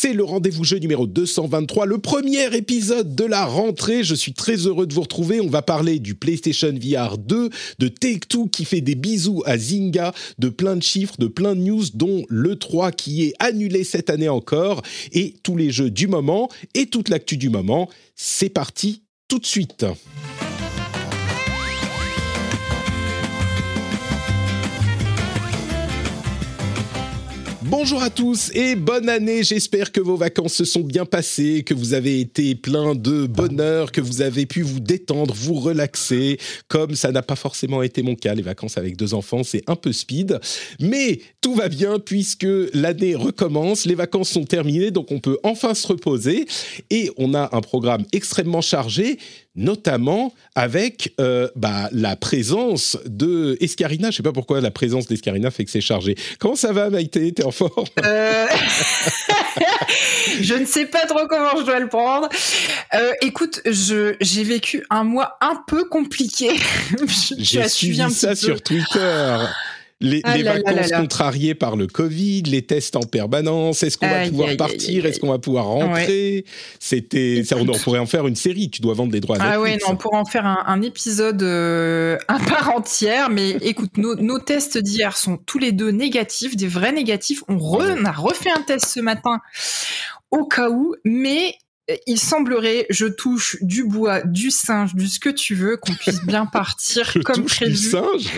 C'est le rendez-vous jeu numéro 223, le premier épisode de la rentrée. Je suis très heureux de vous retrouver. On va parler du PlayStation VR 2, de Take-Two qui fait des bisous à Zynga, de plein de chiffres, de plein de news, dont le 3 qui est annulé cette année encore, et tous les jeux du moment, et toute l'actu du moment. C'est parti tout de suite. Bonjour à tous et bonne année. J'espère que vos vacances se sont bien passées, que vous avez été plein de bonheur, que vous avez pu vous détendre, vous relaxer, comme ça n'a pas forcément été mon cas. Les vacances avec deux enfants, c'est un peu speed. Mais tout va bien puisque l'année recommence, les vacances sont terminées, donc on peut enfin se reposer. Et on a un programme extrêmement chargé notamment avec euh, bah, la présence de Escarina. Je sais pas pourquoi la présence d'Escarina fait que c'est chargé. Comment ça va, Maïté? T'es en forme? Euh, je ne sais pas trop comment je dois le prendre. Euh, écoute, j'ai vécu un mois un peu compliqué. J'ai suivi un ça peu. sur Twitter. Les, Ah les là là vacances là là. contrariées par le Covid, les tests en permanence, est-ce qu'on va pouvoir partir, est-ce qu'on va pouvoir rentrer? C'était, ça, on pourrait en faire une série. Tu dois vendre des droits à Ah ouais, non, on pourra en faire un, un épisode euh, à part entière. Mais écoute, nos, nos tests d'hier sont tous les deux négatifs, des vrais négatifs. On, re- on a refait un test ce matin au cas où, mais euh, il semblerait, je touche du bois, du singe, du ce que tu veux, qu'on puisse bien partir Je comme touche prévu. du singe?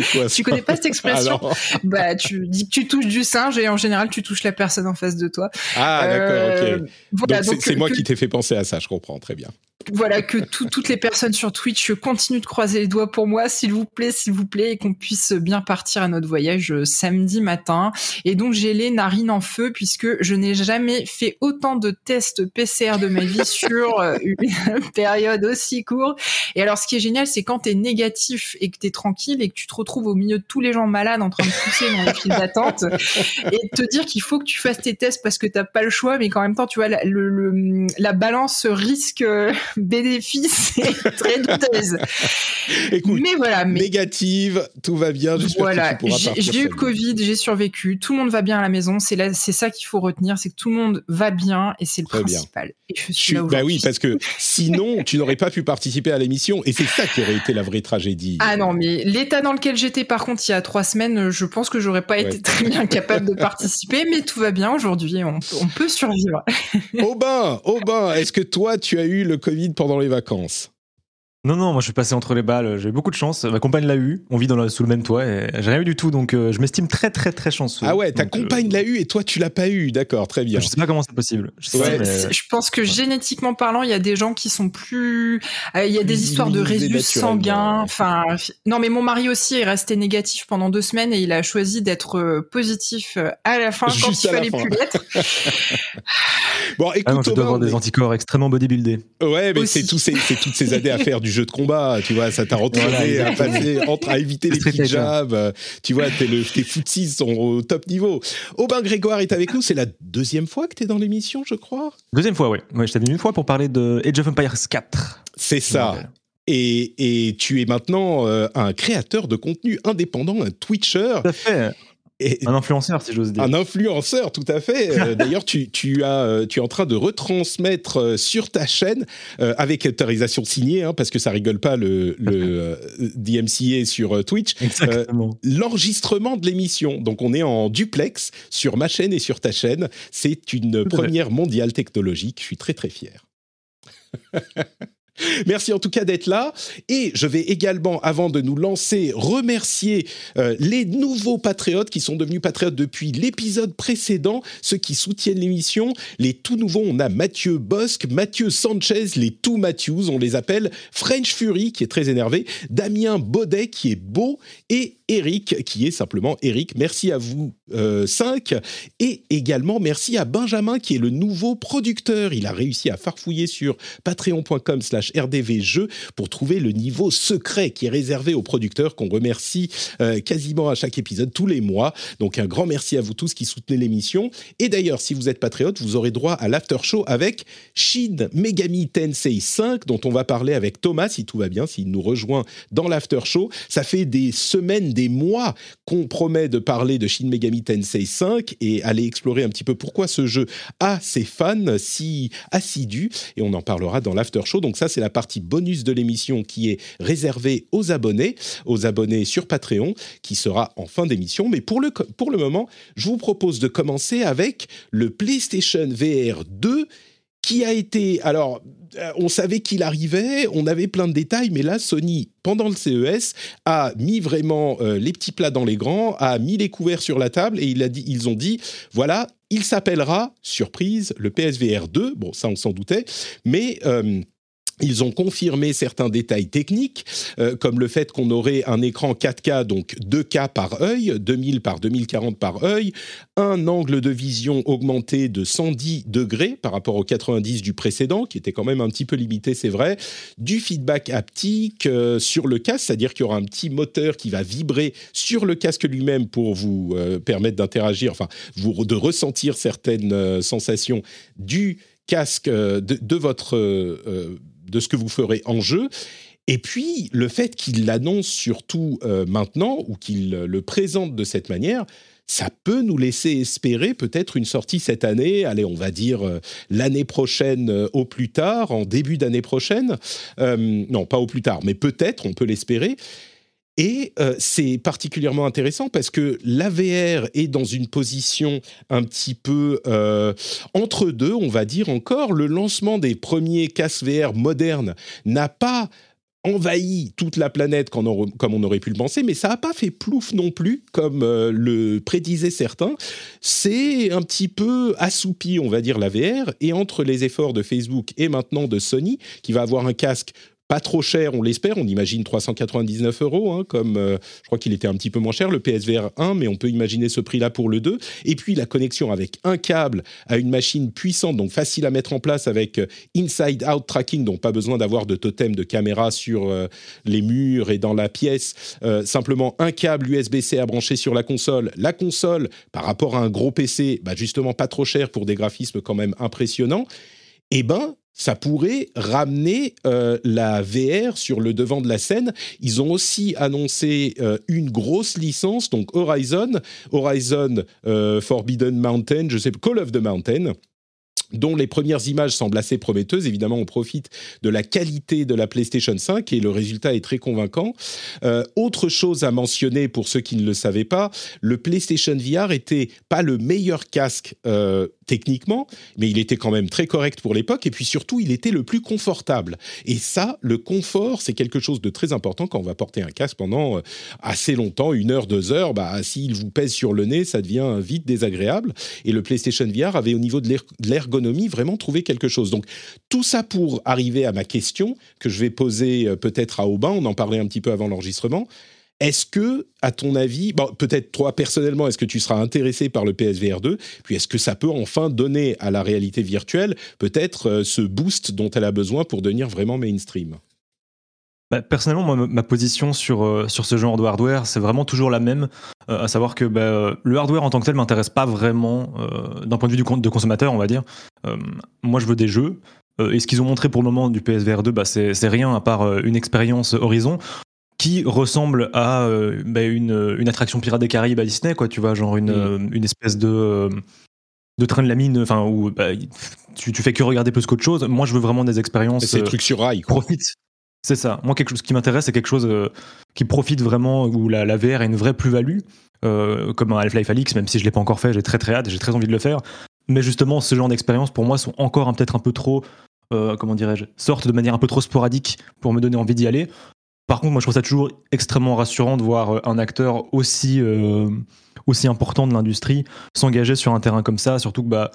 C'est quoi ça Tu connais pas cette expression Alors- Bah, tu dis que tu touches du singe et en général, tu touches la personne en face de toi. Ah, d'accord, Euh, ok. Voilà, donc c'est- que- moi que- qui t'ai fait penser à ça, je comprends très bien. Voilà que tout- toutes les personnes sur Twitch continuent de croiser les doigts pour moi, s'il vous plaît, s'il vous plaît, et qu'on puisse bien partir à notre voyage euh, samedi matin. Et donc j'ai les narines en feu puisque je n'ai jamais fait autant de tests PCR de ma vie sur euh, une période aussi courte. Et alors ce qui est génial, c'est quand t'es négatif et que t'es tranquille et que tu te retrouves au milieu de tous les gens malades en train de pousser dans les files d'attente et te dire qu'il faut que tu fasses tes tests parce que t'as pas le choix, mais qu'en même temps, tu vois, la, le- le- la balance risque-bénéfice est très douteuse. Écoute, mais voilà, mais négative, tout va bien. Voilà, j'ai eu le. Covid, j'ai survécu, tout le monde va bien à la maison, c'est là, c'est ça qu'il faut retenir, c'est que tout le monde va bien et c'est le Très bien. principal. Et je suis là bah oui, parce que sinon, tu n'aurais pas pu participer à l'émission. Et c'est ça qui aurait été la vraie tragédie. Ah non, mais l'état dans lequel j'étais, par contre, il y a trois semaines, je pense que j'aurais pas Ouais. été très bien capable de participer, mais tout va bien aujourd'hui, on, peut- on peut survivre. Aubin, Aubin, est-ce que toi, tu as eu le Covid pendant les vacances Non, non, moi je suis passé entre les balles, j'ai eu beaucoup de chance. Ma compagne l'a eu, on vit dans sous le même toit et j'ai rien eu du tout, donc euh, je m'estime très très très chanceux. Ah ouais, ta Donc, euh, compagne l'a eu et toi, tu l'as pas eu. D'accord, très bien. Je sais pas comment c'est possible. Je sais Ouais. pas, mais- C'est- Je pense que génétiquement parlant, il y a des gens qui sont plus. euh, Il y a Plus des histoires de résus sanguins. Enfin, non, mais mon mari aussi est resté négatif pendant deux semaines et il a choisi d'être positif à la fin quand il fallait fin. plus l'être. Bon, écoute, Ah non, je dois avoir des anticorps extrêmement bodybuildés. Ouais, mais c'est tous ces, c'est toutes ces années à faire du jeu de combat, tu vois, ça t'a entraîné Voilà, à exactement. passer, entre, à éviter les petits jabs, euh, tu vois, t'es le, tes footsies sont au top niveau. Aubin Grégoire est avec nous, c'est la deuxième fois que t'es dans l'émission, je crois. Deuxième fois, ouais. ouais je t'ai venu une fois pour parler de Age of Empires 4. C'est ça. Ouais. Et, et tu es maintenant euh, un créateur de contenu indépendant, un Twitcher, Tout à fait. Et Un influenceur, si j'ose dire. un influenceur, tout à fait. Euh, D'ailleurs, tu, tu, as, euh, tu es en train de retransmettre euh, sur ta chaîne, euh, avec autorisation signée, hein, parce que ça rigole pas le, le DMCA sur Twitch, l'enregistrement de l'émission. Donc on est en duplex sur ma chaîne et sur ta chaîne. C'est une première mondiale technologique. Je suis très très fier. Merci en tout cas d'être là. Et je vais également, avant de nous lancer, remercier euh, les nouveaux patriotes qui sont devenus patriotes depuis l'épisode précédent, ceux qui soutiennent l'émission. Les tout nouveaux, on a Mathieu Bosque, Mathieu Sanchez, les tout Matthews, on les appelle, French Fury qui est très énervé, Damien Baudet qui est beau et Eric, qui est simplement Eric. Merci à vous euh, cinq. Et également merci à Benjamin, qui est le nouveau producteur. Il a réussi à farfouiller sur patreon.com slash rdvjeux pour trouver le niveau secret qui est réservé aux producteurs, qu'on remercie euh, quasiment à chaque épisode, tous les mois. Donc un grand merci à vous tous qui soutenez l'émission. Et d'ailleurs, si vous êtes patriote, vous aurez droit à l'after show avec Shin Megami Tensei 5, dont on va parler avec Thomas, si tout va bien, s'il nous rejoint dans l'after show. Ça fait des semaines, des mois qu'on promet de parler de Shin Megami Tensei 5 et aller explorer un petit peu pourquoi ce jeu a ses fans si assidus. Et on en parlera dans l'after show. Donc ça, c'est la partie bonus de l'émission qui est réservée aux abonnés, aux abonnés sur Patreon, qui sera en fin d'émission. Mais pour le, pour le moment, je vous propose de commencer avec le PlayStation VR 2 qui a été... Alors, euh, on savait qu'il arrivait, on avait plein de détails, mais là, Sony, pendant le CES, a mis vraiment euh, les petits plats dans les grands, a mis les couverts sur la table et il a dit, ils ont dit, voilà, il s'appellera, surprise, le PSVR 2. Bon, ça, on s'en doutait, mais... Euh, ils ont confirmé certains détails techniques, euh, comme le fait qu'on aurait un écran 4K, donc 2K par œil, 2000 par 2040 par œil, un angle de vision augmenté de 110 degrés par rapport au 90 du précédent, qui était quand même un petit peu limité, c'est vrai, du feedback haptique euh, sur le casque, c'est-à-dire qu'il y aura un petit moteur qui va vibrer sur le casque lui-même pour vous euh, permettre d'interagir, enfin, vous, de ressentir certaines sensations du casque de, de votre de ce que vous ferez en jeu. Et puis, le fait qu'il l'annonce surtout euh, maintenant, ou qu'il le présente de cette manière, ça peut nous laisser espérer peut-être une sortie cette année, allez, on va dire euh, l'année prochaine euh, au plus tard, en début d'année prochaine. non, pas au plus tard, mais peut-être, on peut l'espérer. Et euh, c'est particulièrement intéressant parce que l'AVR est dans une position un petit peu euh, entre deux, on va dire encore. Le lancement des premiers casques VR modernes n'a pas envahi toute la planète comme on aurait pu le penser, mais ça n'a pas fait plouf non plus, comme euh, le prédisaient certains. C'est un petit peu assoupi, on va dire, la VR, et entre les efforts de Facebook et maintenant de Sony, qui va avoir un casque pas trop cher, on l'espère. On imagine 399 euros, hein, comme euh, je crois qu'il était un petit peu moins cher, le PSVR 1, mais on peut imaginer ce prix-là pour le 2. Et puis la connexion avec un câble à une machine puissante, donc facile à mettre en place avec euh, inside-out tracking, donc pas besoin d'avoir de totem de caméra sur euh, les murs et dans la pièce. simplement un câble USB-C à brancher sur la console. La console, par rapport à un gros PC, bah justement pas trop cher pour des graphismes quand même impressionnants. Eh ben, ça pourrait ramener euh, la VR sur le devant de la scène. Ils ont aussi annoncé euh, une grosse licence, donc Horizon, Horizon euh, Forbidden Mountain, je sais Call of the Mountain dont les premières images semblent assez prometteuses. Évidemment, on profite de la qualité de la PlayStation 5 et le résultat est très convaincant. autre chose à mentionner pour ceux qui ne le savaient pas, le PlayStation VR était pas le meilleur casque techniquement, mais il était quand même très correct pour l'époque, et puis surtout, il était le plus confortable. Et ça, le confort, c'est quelque chose de très important quand on va porter un casque pendant euh, assez longtemps, une heure, deux heures, bah, s'il vous pèse sur le nez, ça devient vite désagréable. Et le PlayStation VR avait au niveau de l'ergonomie vraiment trouvé quelque chose. Donc tout ça pour arriver à ma question, que je vais poser euh, peut-être à Aubin, on en parlait un petit peu avant l'enregistrement. Est-ce que, à ton avis, peut-être toi personnellement, est-ce que tu seras intéressé par le PSVR 2 Puis est-ce que ça peut enfin donner à la réalité virtuelle peut-être euh, ce boost dont elle a besoin pour devenir vraiment mainstream? Bah, personnellement, ma position sur, euh, sur ce genre de hardware, c'est vraiment toujours la même, euh, à savoir que bah, le hardware en tant que tel m'intéresse pas vraiment d'un point de vue du, de consommateur, on va dire. moi, je veux des jeux. et ce qu'ils ont montré pour le moment du PSVR 2, bah, c'est rien à part une expérience Horizon qui ressemble à euh, bah, une, une, attraction Pirate des Caraïbes à Disney, quoi, tu vois, genre une, mm. euh, une espèce de, euh, de train de la mine, enfin, où bah, tu, tu, fais que regarder plus qu'autre chose. Moi, je veux vraiment des expériences. C'est des trucs sur rail, quoi. Profite. C'est ça. Moi, quelque chose qui m'intéresse, c'est quelque chose qui profite vraiment, où la, la VR a une vraie plus-value, comme un Half-Life Alix, même si je l'ai pas encore fait, j'ai très très hâte, j'ai très envie de le faire. Mais justement, ce genre d'expériences, pour moi, sont encore peut-être un peu trop comment dirais-je, sortent de manière un peu trop sporadique pour me donner envie d'y aller. Par contre, moi, je trouve ça toujours extrêmement rassurant de voir euh, un acteur aussi, euh, aussi important de l'industrie s'engager sur un terrain comme ça, surtout que bah,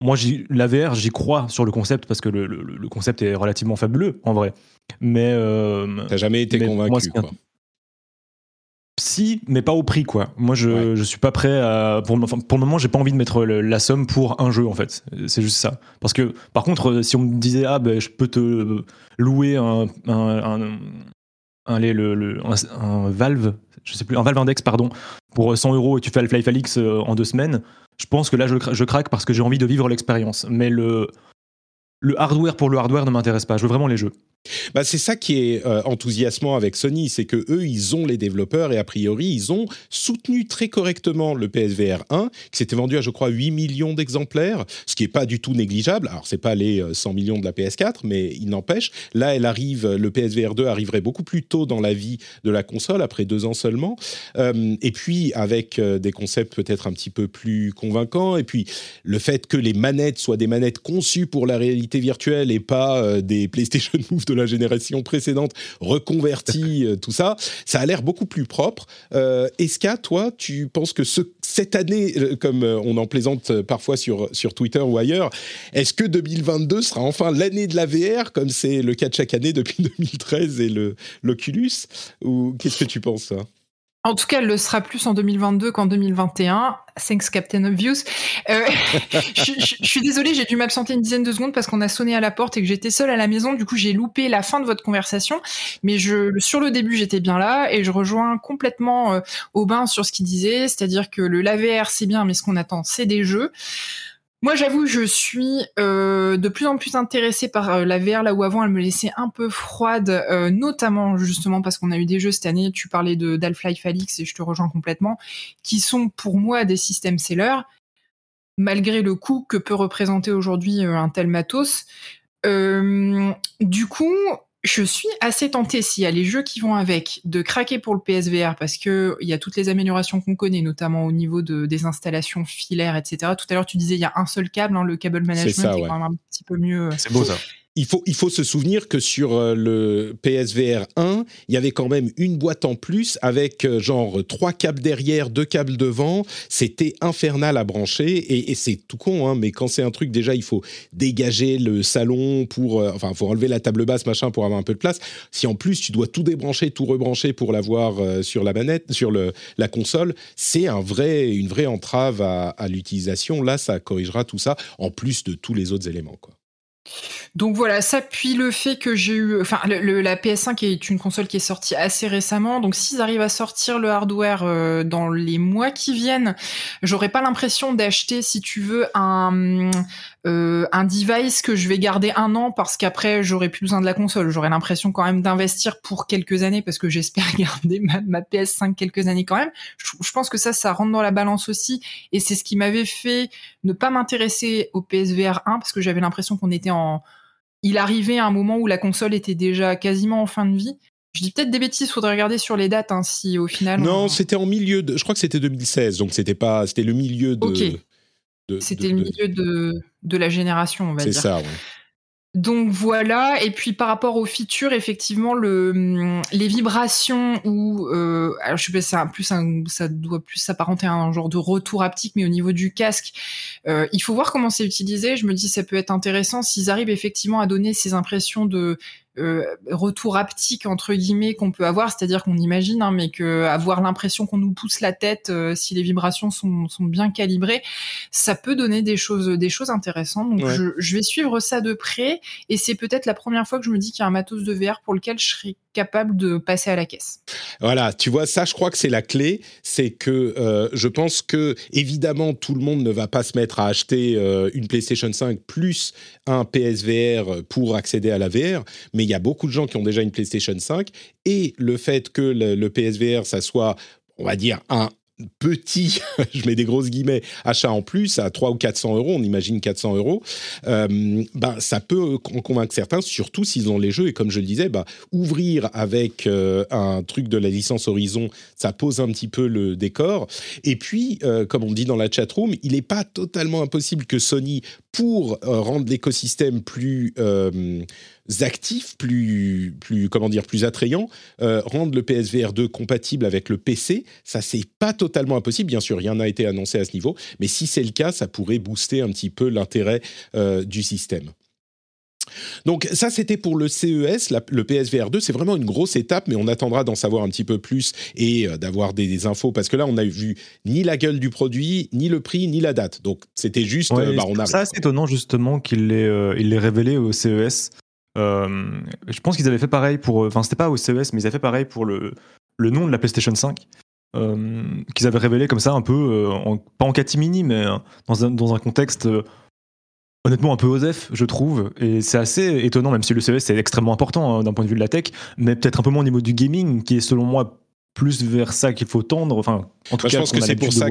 moi, la VR, j'y crois sur le concept parce que le, le, concept est relativement fabuleux en vrai. Mais. Euh, T'as jamais été convaincu, quoi. si, mais pas au prix, quoi. Moi, je, je suis pas prêt à. Pour, pour le moment, j'ai pas envie de mettre la somme pour un jeu, en fait. C'est juste ça. Parce que, par contre, si on me disait, ah, ben, je peux te louer un, un, un, un, Valve, je sais plus, un Valve Index, pardon, pour 100 euros et tu fais Half-Life Alix euh, en deux semaines, je pense que là, je, craque parce que j'ai envie de vivre l'expérience. Mais le hardware pour le hardware ne m'intéresse pas. Je veux vraiment les jeux. Bah, c'est ça qui est euh, enthousiasmant avec Sony, c'est que eux, ils ont les développeurs et a priori, ils ont soutenu très correctement le PSVR 1, qui s'était vendu à, je crois, 8 millions d'exemplaires, ce qui est pas du tout négligeable. Alors, c'est pas les 100 euh, millions de la PS4, mais il n'empêche. Là, elle arrive, le PSVR 2 arriverait beaucoup plus tôt dans la vie de la console, après deux ans seulement. Euh, et puis, avec des concepts peut-être un petit peu plus convaincants, et puis le fait que les manettes soient des manettes conçues pour la réalité virtuelle et pas des PlayStation Move de la génération précédente reconvertie, euh, tout ça, ça a l'air beaucoup plus propre. Euh, Eska, toi, tu penses que ce, cette année, euh, comme euh, on en plaisante parfois sur, sur Twitter ou ailleurs, est-ce que 2022 sera enfin l'année de la VR, comme c'est le cas de chaque année depuis 2013 et l'Oculus? Ou qu'est-ce que tu penses en tout cas, elle le sera plus en 2022 qu'en 2021. Thanks, Captain Obvious. Euh, je, suis désolée, j'ai dû m'absenter une dizaine de secondes parce qu'on a sonné à la porte et que j'étais seule à la maison. Du coup, j'ai loupé la fin de votre conversation. Mais je, sur le début, j'étais bien là et je rejoins complètement euh, Aubin sur ce qu'il disait. C'est-à-dire que le l'AVR, c'est bien, mais ce qu'on attend, c'est des jeux. Moi, j'avoue, je suis euh, de plus en plus intéressée par euh, la VR, là où avant elle me laissait un peu froide, euh, notamment justement parce qu'on a eu des jeux cette année. Tu parlais de d'Half-Life Alix et je te rejoins complètement, qui sont pour moi des systèmes sellers, malgré le coût que peut représenter aujourd'hui euh, un tel matos. Euh, du coup, je suis assez tentée s'il y a les jeux qui vont avec de craquer pour le PSVR parce que il y a toutes les améliorations qu'on connaît, notamment au niveau de, des installations filaires, etc. Tout à l'heure, tu disais il y a un seul câble, hein, le câble management ça, est quand même un petit peu mieux. C'est beau ça il faut, il faut se souvenir que sur euh, le PSVR 1, il y avait quand même une boîte en plus avec euh, genre trois câbles derrière, deux câbles devant. C'était infernal à brancher et, c'est tout con, hein, mais quand c'est un truc, déjà, il faut dégager le salon pour. Euh, enfin, il faut enlever la table basse, machin, pour avoir un peu de place. Si en plus tu dois tout débrancher, tout rebrancher pour l'avoir sur la manette, sur le, la console, c'est un vrai, une vraie entrave à, à l'utilisation. Là, ça corrigera tout ça, en plus de tous les autres éléments, quoi. Donc voilà, ça puis le fait que j'ai eu, enfin la PS5 est une console qui est sortie assez récemment, donc s'ils arrivent à sortir le hardware euh, dans les mois qui viennent, j'aurais pas l'impression d'acheter, si tu veux, un euh, un device que je vais garder un an parce qu'après j'aurai plus besoin de la console. J'aurais l'impression quand même d'investir pour quelques années parce que j'espère garder ma, PS5 quelques années quand même. Je, pense que ça, ça rentre dans la balance aussi et c'est ce qui m'avait fait ne pas m'intéresser au PSVR 1 parce que j'avais l'impression qu'on était en il arrivait à un moment où la console était déjà quasiment en fin de vie. Je dis peut-être des bêtises, faudrait regarder sur les dates hein, si au final. Non, c'était en milieu de. Je crois que c'était 2016, donc c'était pas, c'était le milieu de. C'était le milieu de, de, la génération, on va dire. C'est ça, oui. Donc voilà, et puis par rapport aux features, effectivement, le, hum, les vibrations ou euh, alors je sais pas, ça plus un, ça doit plus s'apparenter à un genre de retour haptique, mais au niveau du casque, euh, il faut voir comment c'est utilisé. Je me dis ça peut être intéressant s'ils arrivent effectivement à donner ces impressions de euh, retour haptique entre guillemets qu'on peut avoir, c'est-à-dire qu'on imagine, hein, mais que avoir l'impression qu'on nous pousse la tête euh, si les vibrations sont, sont, bien calibrées, ça peut donner des choses, des choses intéressantes. Donc je, je, vais suivre ça de près et c'est peut-être la première fois que je me dis qu'il y a un matos de VR pour lequel je serais capable de passer à la caisse. Voilà, tu vois, ça, je crois que c'est la clé. C'est que euh, je pense que, évidemment, tout le monde ne va pas se mettre à acheter une PlayStation 5 plus un PSVR pour accéder à la VR, mais il y a beaucoup de gens qui ont déjà une PlayStation 5 et le fait que le, PSVR, ça soit on va dire un petit, je mets des grosses guillemets, achat en plus à 3 ou 400 euros, on imagine 400 euros, euh, ben, ça peut en convaincre certains, surtout s'ils ont les jeux. Et comme je le disais, bah, ouvrir avec euh, un truc de la licence Horizon, ça pose un petit peu le décor. Et puis, euh, comme on dit dans la chatroom, il n'est pas totalement impossible que Sony, pour rendre l'écosystème plus actifs, plus, plus, comment dire, plus attrayants, euh, rendre le PSVR 2 compatible avec le PC. Ça, c'est pas totalement impossible. Bien sûr, rien n'a été annoncé à ce niveau, mais si c'est le cas, ça pourrait booster un petit peu l'intérêt euh, du système. Donc ça, c'était pour le CES, le PSVR 2. C'est vraiment une grosse étape, mais on attendra d'en savoir un petit peu plus et euh, d'avoir des, infos parce que là, on n'a vu ni la gueule du produit, ni le prix, ni la date. Donc c'était juste, euh, bah, on a. C'est étonnant justement qu'il l'ait euh, révélé au CES. Je pense qu'ils avaient fait pareil pour. Enfin, c'était pas au CES, mais ils avaient fait pareil pour le, le nom de la PlayStation 5. qu'ils avaient révélé comme ça un peu, pas en catimini, mais dans un, dans un contexte honnêtement un peu osef, je trouve. Et c'est assez étonnant, même si le CES c'est extrêmement important hein, d'un point de vue de la tech, mais peut-être un peu moins au niveau du gaming, qui est selon moi plus vers ça qu'il faut tendre. Enfin, en tout cas, je pense que c'est pour, ça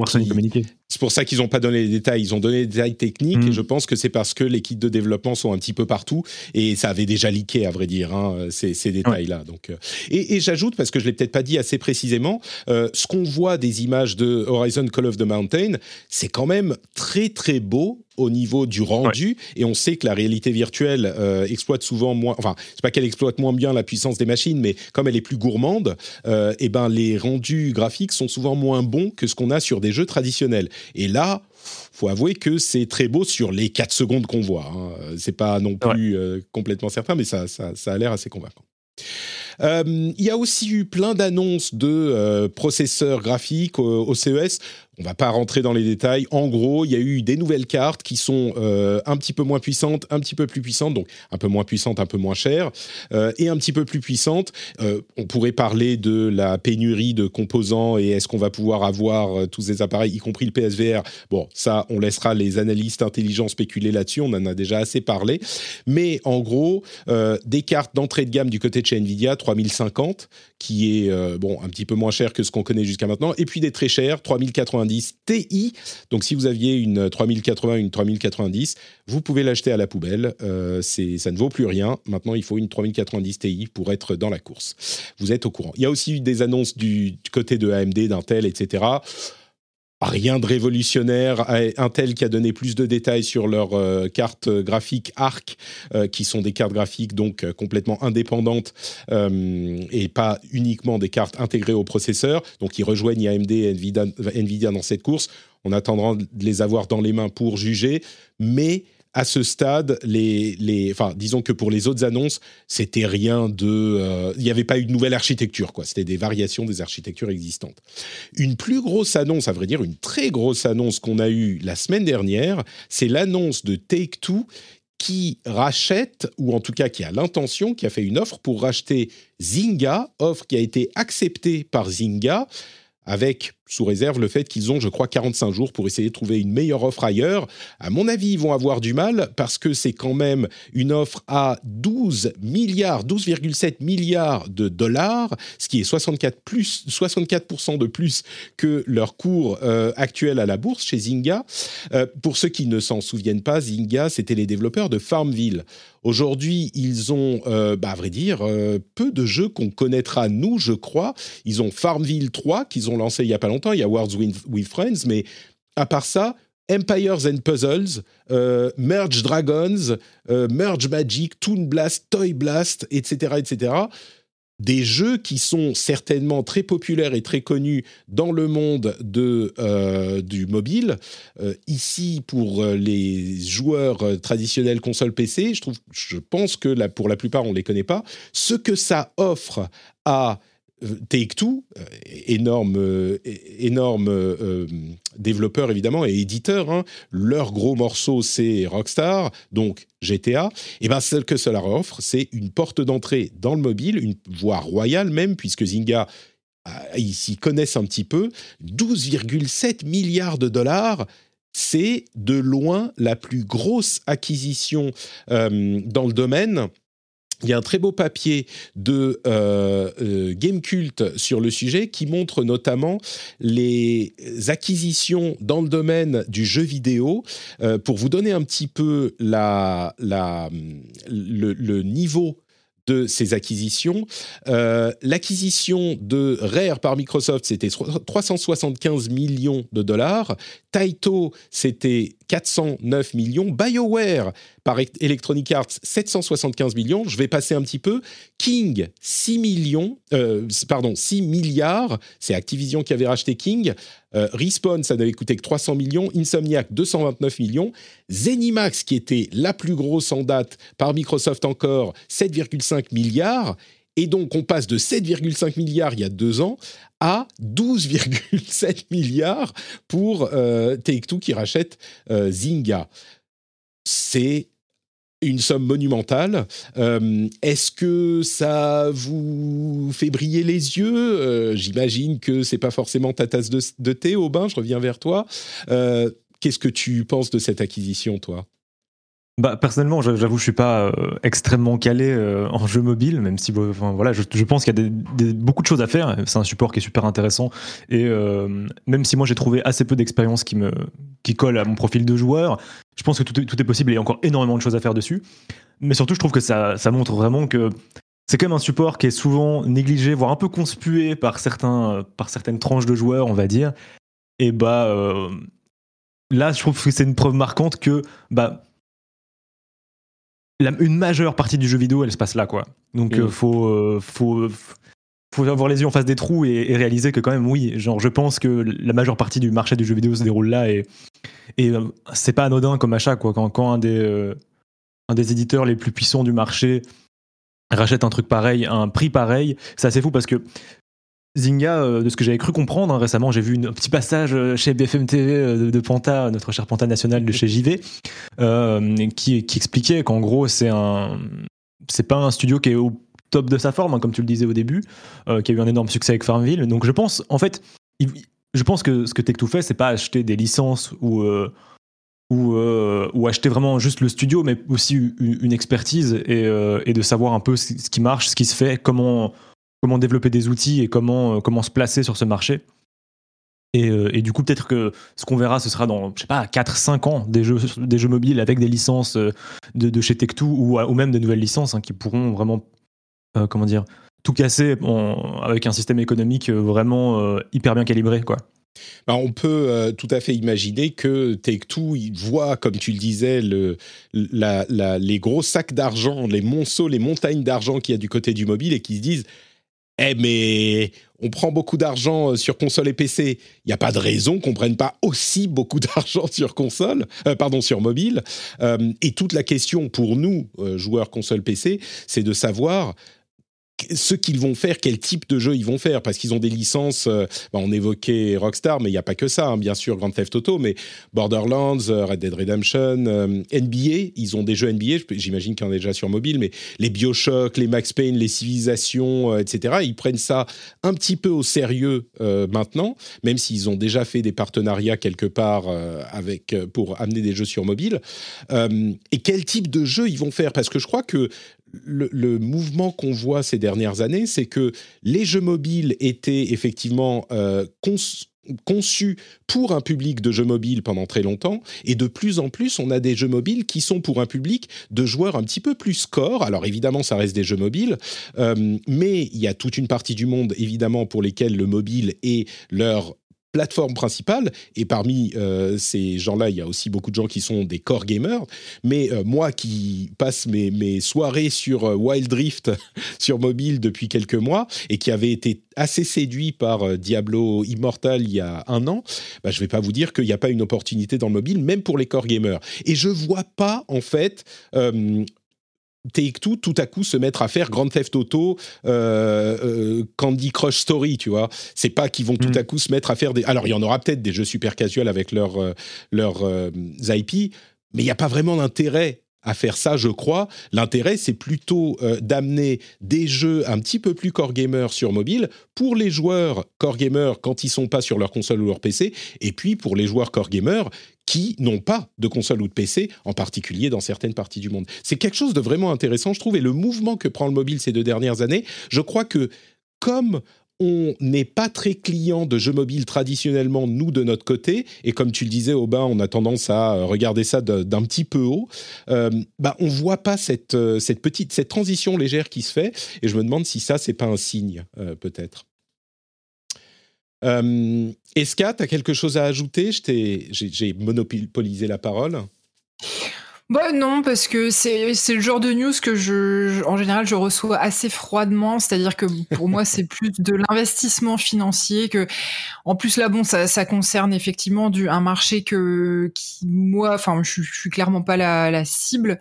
c'est pour ça qu'ils n'ont pas donné les détails. Ils ont donné les détails techniques et mm. je pense que c'est parce que les kits de développement sont un petit peu partout et ça avait déjà leaké, à vrai dire, hein, ces, détails-là. Donc, euh, et, j'ajoute, parce que je l'ai peut-être pas dit assez précisément, euh, ce qu'on voit des images de Horizon Call of the Mountain, c'est quand même très très beau au niveau du rendu et on sait que la réalité virtuelle euh, exploite souvent moins enfin c'est pas qu'elle exploite moins bien la puissance des machines mais comme elle est plus gourmande et eh ben les rendus graphiques sont souvent moins bons que ce qu'on a sur des jeux traditionnels et là, faut avouer que c'est très beau sur les 4 secondes qu'on voit. Hein. C'est pas non plus euh, complètement certain, mais ça, ça, ça a l'air assez convaincant. Euh, il y a aussi eu plein d'annonces de euh, processeurs graphiques au, CES. On va pas rentrer dans les détails. En gros, il y a eu des nouvelles cartes qui sont euh, un petit peu moins puissantes, un petit peu plus puissantes, donc un peu moins puissantes, un peu moins chères, et un petit peu plus puissantes. on pourrait parler de la pénurie de composants et est-ce qu'on va pouvoir avoir tous ces appareils, y compris le PSVR. Bon, ça, on laissera les analystes intelligents spéculer là-dessus. On en a déjà assez parlé. Mais en gros, des cartes d'entrée de gamme du côté de chez Nvidia, 3050, qui est euh, bon un petit peu moins cher que ce qu'on connaît jusqu'à maintenant, et puis des très chers, 3090 Ti. Donc si vous aviez une 3080, une 3090, vous pouvez l'acheter à la poubelle. Euh, ça ne vaut plus rien. Maintenant, il faut une 3090 Ti pour être dans la course. Vous êtes au courant. Il y a aussi eu des annonces du côté de AMD, d'Intel, etc rien de révolutionnaire. Intel qui a donné plus de détails sur leurs euh, cartes graphiques ARC, euh, qui sont des cartes graphiques donc euh, complètement indépendantes et pas uniquement des cartes intégrées au processeur. Donc ils rejoignent AMD et Nvidia, Nvidia dans cette course. On attendra de les avoir dans les mains pour juger, mais à ce stade, les, les, enfin, disons que pour les autres annonces, c'était rien de, euh, il n'y avait pas eu de nouvelle architecture, quoi. C'était des variations des architectures existantes. Une plus grosse annonce, à vrai dire, une très grosse annonce qu'on a eue la semaine dernière, c'est l'annonce de Take Two qui rachète, ou en tout cas qui a l'intention, qui a fait une offre pour racheter Zynga, offre qui a été acceptée par Zynga avec sous réserve le fait qu'ils ont, je crois, 45 jours pour essayer de trouver une meilleure offre ailleurs. À mon avis, ils vont avoir du mal parce que c'est quand même une offre à 12 milliards, 12,7 milliards de dollars, ce qui est 64 plus, 64% de plus que leur cours euh, actuel à la bourse chez Zynga. Euh, pour ceux qui ne s'en souviennent pas, Zynga, c'était les développeurs de Farmville. Aujourd'hui, ils ont, euh, bah, à vrai dire, peu de jeux qu'on connaîtra nous, je crois. Ils ont Farmville 3 qu'ils ont lancé il y a pas longtemps il y a Words with, Friends, mais à part ça, Empires and Puzzles, euh, Merge Dragons, euh, Merge Magic, Toon Blast, Toy Blast, etc., etc. Des jeux qui sont certainement très populaires et très connus dans le monde de, euh, du mobile. ici, pour les joueurs traditionnels console PC, je, trouve, je pense que pour la plupart, on ne les connaît pas. Ce que ça offre à Take-Two, euh, énorme, euh, énorme euh, développeur évidemment et éditeur, hein. leur gros morceau c'est Rockstar, donc GTA, et bien ce que cela offre, c'est une porte d'entrée dans le mobile, une voie royale même, puisque Zynga ils s'y connaissent un petit peu, 12,7 milliards de dollars, c'est de loin la plus grosse acquisition dans le domaine il y a un très beau papier de euh, euh, Game Cult sur le sujet qui montre notamment les acquisitions dans le domaine du jeu vidéo. Euh, pour vous donner un petit peu le niveau de ces acquisitions. Euh, l'acquisition de Rare par Microsoft, c'était 375 millions de dollars. Taito, c'était 409 millions. BioWare par Electronic Arts, 775 millions. Je vais passer un petit peu. King, 6 millions, euh, pardon, 6 milliards. C'est Activision qui avait racheté King. Euh, Respawn, ça n'avait coûté que 300 millions. Insomniac, 229 millions. Zenimax, qui était la plus grosse en date par Microsoft encore, 7,5 milliards. Et donc, on passe de 7,5 milliards il y a deux ans à 12,7 milliards pour euh, Take-Two qui rachète Zynga. C'est une somme monumentale. Euh, est-ce que ça vous fait briller les yeux? Euh, J'imagine que c'est pas forcément ta tasse de, thé, Aubin. Je reviens vers toi. Euh, Qu'est-ce que tu penses de cette acquisition, toi? Bah, personnellement, j'avoue, je suis pas euh, extrêmement calé euh, en jeu mobile, même si voilà, je, pense qu'il y a beaucoup de choses à faire. C'est un support qui est super intéressant. Et euh, même si moi j'ai trouvé assez peu d'expérience qui me colle à mon profil de joueur, je pense que tout, est possible et il y a encore énormément de choses à faire dessus. Mais surtout, je trouve que ça, ça montre vraiment que c'est quand même un support qui est souvent négligé, voire un peu conspué par certains, certaines tranches de joueurs, on va dire. Et bah là, je trouve que c'est une preuve marquante que bah la, une majeure partie du jeu vidéo, elle se passe là, quoi. Donc, il mmh. faut, euh, faut, faut avoir les yeux en face des trous et, et, réaliser que quand même, oui, genre, je pense que la majeure partie du marché du jeu vidéo se déroule là et, et euh, c'est pas anodin comme achat, quoi. Quand, quand un, des, euh, un des éditeurs les plus puissants du marché rachète un truc pareil un prix pareil, c'est assez fou parce que Zynga, euh, de ce que j'avais cru comprendre, hein, récemment j'ai vu un petit passage euh, chez BFM TV euh, de, de, Panta, notre cher Panta national de chez JV, qui, expliquait qu'en gros c'est un, c'est pas un studio qui est au top de sa forme, hein, comme tu le disais au début, qui a eu un énorme succès avec Farmville. Donc je pense, en fait, je pense que ce que Tech2 fait, c'est pas acheter des licences ou ou, acheter vraiment juste le studio, mais aussi une, expertise et, de savoir un peu ce qui marche, ce qui se fait, comment comment développer des outils et comment, euh, comment se placer sur ce marché. Et, euh, et, du coup, peut-être que ce qu'on verra, ce sera dans, je sais pas, 4-5 ans, des jeux, des jeux mobiles avec des licences euh, de, de chez Tech2 ou, ou même de nouvelles licences hein, qui pourront vraiment, comment dire, tout casser avec un système économique vraiment hyper bien calibré, quoi. Ben, on peut tout à fait imaginer que Take-Two voit, comme tu le disais, le, la, la, les gros sacs d'argent, les monceaux, les montagnes d'argent qu'il y a du côté du mobile et qui se disent eh mais on prend beaucoup d'argent sur console et PC. Il n'y a pas de raison qu'on prenne pas aussi beaucoup d'argent sur console, euh, pardon, sur mobile. Euh, et toute la question pour nous, euh, joueurs console PC, c'est de savoir ce qu'ils vont faire, quel type de jeu ils vont faire, parce qu'ils ont des licences. Euh, bah, on évoquait Rockstar, mais il n'y a pas que ça, hein, bien sûr, Grand Theft Auto, mais Borderlands, euh, Red Dead Redemption, euh, NBA, ils ont des jeux NBA. J'imagine qu'il y en a déjà sur mobile, mais les Bioshock, les Max Payne, les Civilisations, etc. Ils prennent ça un petit peu au sérieux maintenant, même s'ils ont déjà fait des partenariats quelque part avec pour amener des jeux sur mobile. et quel type de jeu ils vont faire? Parce que je crois que le, mouvement qu'on voit ces dernières années, c'est que les jeux mobiles étaient effectivement euh, conçus pour un public de jeux mobiles pendant très longtemps, et de plus en plus, on a des jeux mobiles qui sont pour un public de joueurs un petit peu plus score. Alors évidemment, ça reste des jeux mobiles, euh, mais il y a toute une partie du monde, évidemment, pour lesquels le mobile est leur plateforme principale. Et parmi euh, ces gens-là, il y a aussi beaucoup de gens qui sont des core gamers. Mais euh, moi qui passe mes, soirées sur euh, Wild Rift sur mobile depuis quelques mois et qui avait été assez séduit par euh, Diablo Immortal il y a un an, bah, je ne vais pas vous dire qu'il n'y a pas une opportunité dans le mobile, même pour les core gamers. Et je vois pas en fait Take-Two tout à coup se mettre à faire Grand Theft Auto, euh, euh, Candy Crush Story, tu vois. C'est pas qu'ils vont tout à coup se mettre à faire des. Alors il y en aura peut-être des jeux super casual avec leurs leur, euh, IP, mais il n'y a pas vraiment d'intérêt à faire ça, je crois. L'intérêt, c'est plutôt d'amener des jeux un petit peu plus core gamer sur mobile pour les joueurs core gamer quand ils sont pas sur leur console ou leur PC, et puis pour les joueurs core gamer qui n'ont pas de console ou de PC, en particulier dans certaines parties du monde. C'est quelque chose de vraiment intéressant, je trouve, et le mouvement que prend le mobile ces deux dernières années, je crois que comme on n'est pas très client de jeux mobiles traditionnellement, nous, de notre côté. Et comme tu le disais, Aubin, on a tendance à regarder ça d'un petit peu haut. Euh, bah, on voit pas cette, euh, cette, petite cette transition légère qui se fait. Et je me demande si ça, c'est pas un signe, euh, peut-être. Euh, Eska, tu as quelque chose à ajouter? J'ai monopolisé la parole. Bah non, parce que c'est c'est le genre de news que je, en général, je reçois assez froidement. C'est-à-dire que pour moi, c'est plus de l'investissement financier que, en plus là, bon, ça, ça concerne effectivement du un marché que qui moi, enfin, je, je suis clairement pas la, la cible.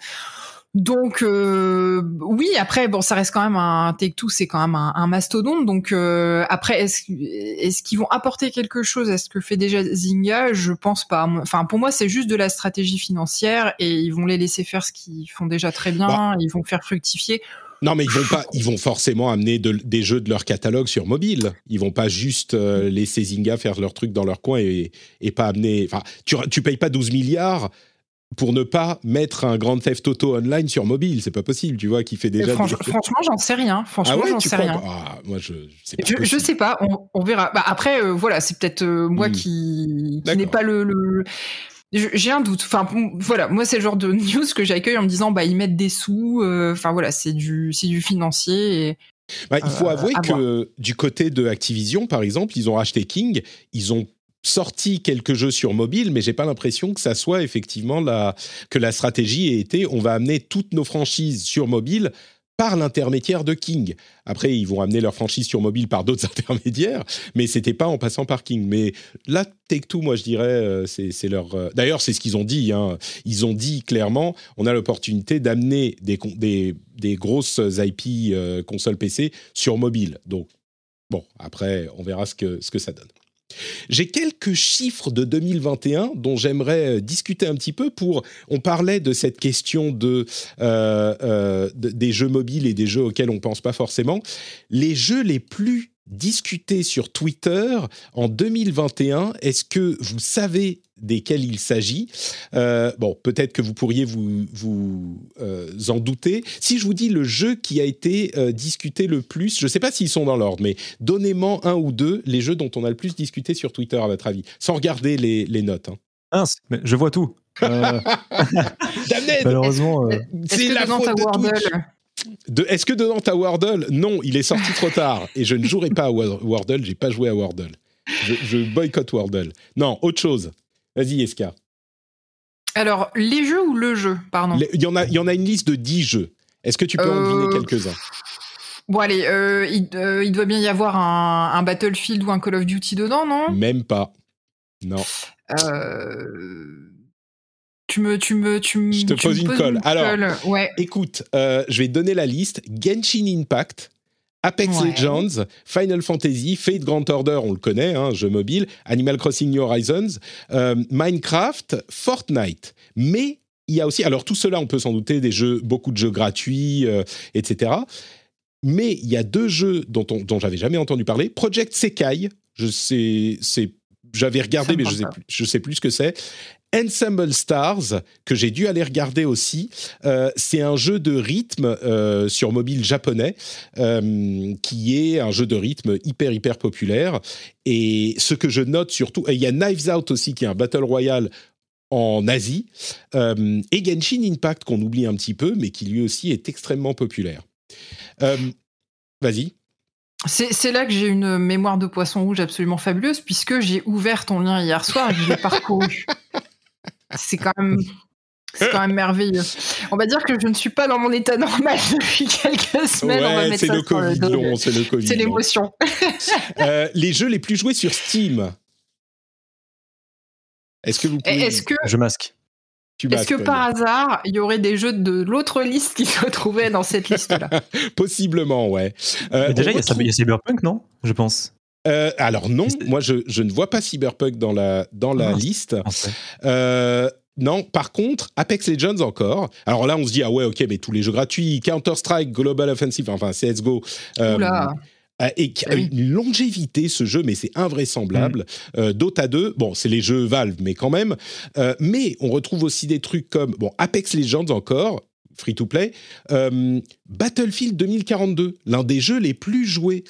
Donc euh, oui, après bon, ça reste quand même un Take-Two, c'est quand même un, un mastodonte. Donc euh, après, est-ce qu'ils vont apporter quelque chose à ce que fait déjà Zynga? Je pense pas. Enfin, pour moi, c'est juste de la stratégie financière et ils vont les laisser faire ce qu'ils font déjà très bien. Bah. Ils vont faire fructifier. Non, mais ils vont pas. Ils vont forcément amener de- des jeux de leur catalogue sur mobile. Ils vont pas juste euh, laisser Zynga faire leur truc dans leur coin et, et pas amener. Enfin, tu tu payes pas 12 milliards pour ne pas mettre un Grand Theft Auto online sur mobile. C'est pas possible, tu vois, qui fait déjà. Franch- des- franchement, j'en sais rien. Franchement, ah ouais, j'en sais rien. Ah, moi, je. c'est pas Je, sais pas, on, on verra. Bah, après, euh, voilà, c'est peut-être euh, moi Hmm. qui, n'est pas le. J'ai un doute. Enfin, voilà, moi c'est le genre de news que j'accueille en me disant, bah ils mettent des sous. euh, Enfin voilà, c'est du, c'est du financier. Et... Bah, il faut Euh, avouer que du côté de Activision, par exemple, ils ont racheté King, ils ont sorti quelques jeux sur mobile, mais j'ai pas l'impression que ça soit effectivement la que la stratégie ait été on va amener toutes nos franchises sur mobile par l'intermédiaire de King. Après, ils vont amener leurs franchises sur mobile par d'autres intermédiaires, mais c'était pas en passant par King. Mais là, Take Two, moi, je dirais, euh, c'est leur. euh, D'ailleurs, c'est ce qu'ils ont dit. hein. Ils ont dit clairement, on a l'opportunité d'amener des, des, grosses IP euh, consoles PC sur mobile. Donc, bon, après, on verra ce que, ce que ça donne. J'ai quelques chiffres de 2021 dont j'aimerais euh, discuter un petit peu pour. On parlait de cette question de, euh, euh, de- des jeux mobiles et des jeux auxquels on pense pas forcément. Les jeux les plus discutés sur Twitter en 2021, est-ce que vous savez desquels il s'agit Euh, Bon, peut-être que vous pourriez vous, vous euh, en douter. Si je vous dis le jeu qui a été euh, discuté le plus, je ne sais pas s'ils sont dans l'ordre, mais donnez-moi un ou deux les jeux dont on a le plus discuté sur Twitter à votre avis, sans regarder les, les notes. hein. Mince, mais je vois tout. Euh, malheureusement, euh, Est-ce C'est que la faute de Twitch. Est-ce que dedans t'as Wordle? Non, il est sorti trop tard et je ne jouerai pas à Wordle. J'ai pas joué à Wordle. Je, je boycotte Wordle. Non, autre chose. Vas-y, Eska. Alors, les jeux ou le jeu, pardon. Il y en a, y en a une liste de 10 jeux. Est-ce que tu peux en Euh, deviner quelques-uns? Bon allez, euh, il, euh, il doit bien y avoir un, un Battlefield ou un Call of Duty dedans, non? Même pas. Non. Euh, Tu me, tu me, tu me. Je te tu pose me une colle. Alors, colle. ouais. Écoute, je vais te donner la liste. Genshin Impact, Apex Ouais. Legends, Final Fantasy, Fate Grand Order, on le connaît, hein, jeu mobile, Animal Crossing New Horizons, euh, Minecraft, Fortnite. Mais il y a aussi, alors tout cela, on peut s'en douter, des jeux, beaucoup de jeux gratuits, euh, etc. Mais il y a deux jeux dont, on, dont j'avais jamais entendu parler. Project Sekai, je sais, c'est, j'avais regardé, mais je parle sais pas. plus, je sais plus ce que c'est. Ensemble Stars, que j'ai dû aller regarder aussi. Euh, c'est un jeu de rythme euh, sur mobile japonais, euh, qui est un jeu de rythme hyper, hyper populaire. Et ce que je note surtout, il y a Knives Out aussi, qui est un Battle Royale en Asie, et Genshin Impact, qu'on oublie un petit peu, mais qui lui aussi est extrêmement populaire. Vas-y. C'est c'est là que j'ai une mémoire de poisson rouge absolument fabuleuse, puisque j'ai ouvert ton lien hier soir et que je l'ai parcouru. C'est quand même. C'est quand même merveilleux. On va dire que je ne suis pas dans mon état normal depuis quelques semaines. ouais, c'est le Covid long, c'est le Covid C'est long. l'émotion. Euh, les jeux les plus joués sur Steam. Est-ce que vous pouvez... Est-ce que, je masque. tu est-ce que par hasard, il y aurait des jeux de l'autre liste qui se retrouvaient dans cette liste-là? Possiblement, ouais. Euh, déjà, retrouve- il y a Cyberpunk, non? Je pense. Euh, alors non, moi je, je ne vois pas Cyberpunk dans la, dans la liste. Euh, non, par contre, Apex Legends encore. Alors là, on se dit, ah ouais, ok, mais tous les jeux gratuits, Counter-Strike, Global Offensive, enfin CSGO, euh, Oula. et qui a une longévité ce jeu, mais c'est invraisemblable. Euh, Dota 2, bon, c'est les jeux Valve, mais quand même. Euh, mais on retrouve aussi des trucs comme bon Apex Legends encore. Free to play, Euh, Battlefield 2042, l'un des jeux les plus joués.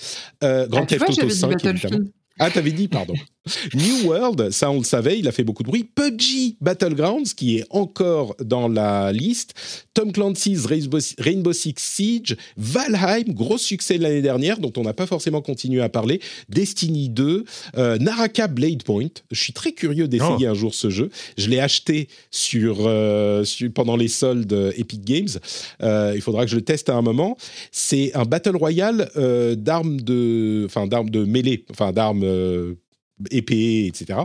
Euh, Grand Ah, Theft Auto j'avais dit 5, évidemment. Ah, t'avais dit, pardon. New World, ça on le savait, il a fait beaucoup de bruit. PUBG Battlegrounds, qui est encore dans la liste. Tom Clancy's Rainbow, Six Siege. Valheim, gros succès de l'année dernière, dont on n'a pas forcément continué à parler. Destiny 2. Euh, Naraka Blade Point. Je suis très curieux d'essayer oh. un jour ce jeu. Je l'ai acheté sur, euh, pendant les soldes Epic Games. Euh, il faudra que je le teste à un moment. C'est un Battle Royale d'armes de, enfin, d'armes de mêlée, enfin, d'armes épée, etc.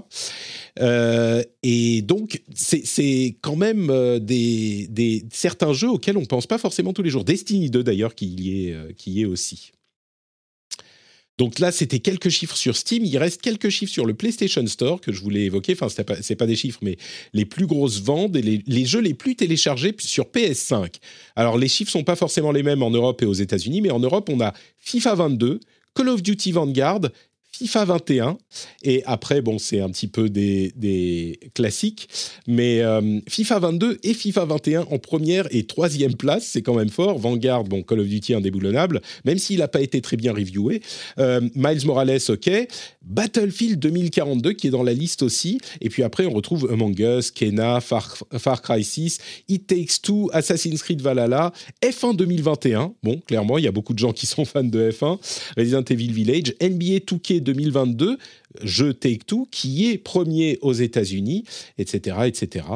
Euh, et donc, c'est quand même euh, des, des, certains jeux auxquels on ne pense pas forcément tous les jours. Destiny 2, d'ailleurs, qui, y est, euh, qui est aussi. Donc là, c'était quelques chiffres sur Steam. Il reste quelques chiffres sur le PlayStation Store que je voulais évoquer. Enfin, ce n'est pas, pas, des chiffres, mais les plus grosses ventes et les, les, jeux les plus téléchargés sur PS5. Alors, les chiffres sont pas forcément les mêmes en Europe et aux États-Unis, mais en Europe, on a FIFA 22, Call of Duty Vanguard, FIFA 21. Et après, bon, c'est un petit peu des, classiques. Mais euh, FIFA 22 et FIFA 21 en première et troisième place, c'est quand même fort. Vanguard, bon, Call of Duty indéboulonnable, même s'il n'a pas été très bien reviewé. Euh, Miles Morales, ok. Battlefield 2042 qui est dans la liste aussi. Et puis après, on retrouve Among Us, Kena, Far, Far Cry 6, It Takes Two, Assassin's Creed Valhalla, F1 2021. Bon, clairement, il y a beaucoup de gens qui sont fans de F1. Resident Evil Village, NBA 2K 2022, jeu Take-Two, qui est premier aux États-Unis, etc. etc.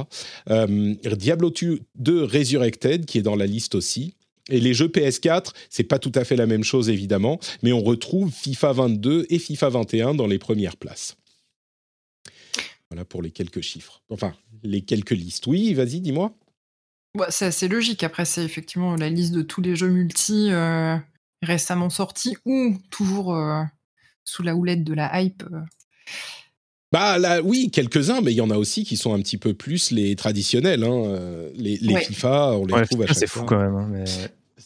Euh, Diablo 2 Resurrected, qui est dans la liste aussi. Et les jeux PS4, c'est pas tout à fait la même chose évidemment, mais on retrouve FIFA 22 et FIFA 21 dans les premières places. Voilà pour les quelques chiffres. Enfin, les quelques listes. Oui, vas-y, dis-moi. c'est assez logique. Après, c'est effectivement la liste de tous les jeux multi euh, récemment sortis ou toujours euh, sous la houlette de la hype euh. Bah là, oui, quelques-uns, mais il y en a aussi qui sont un petit peu plus les traditionnels. Hein. Euh, les, FIFA, on les trouve à chaque fois. C'est fou quand même. Hein, mais...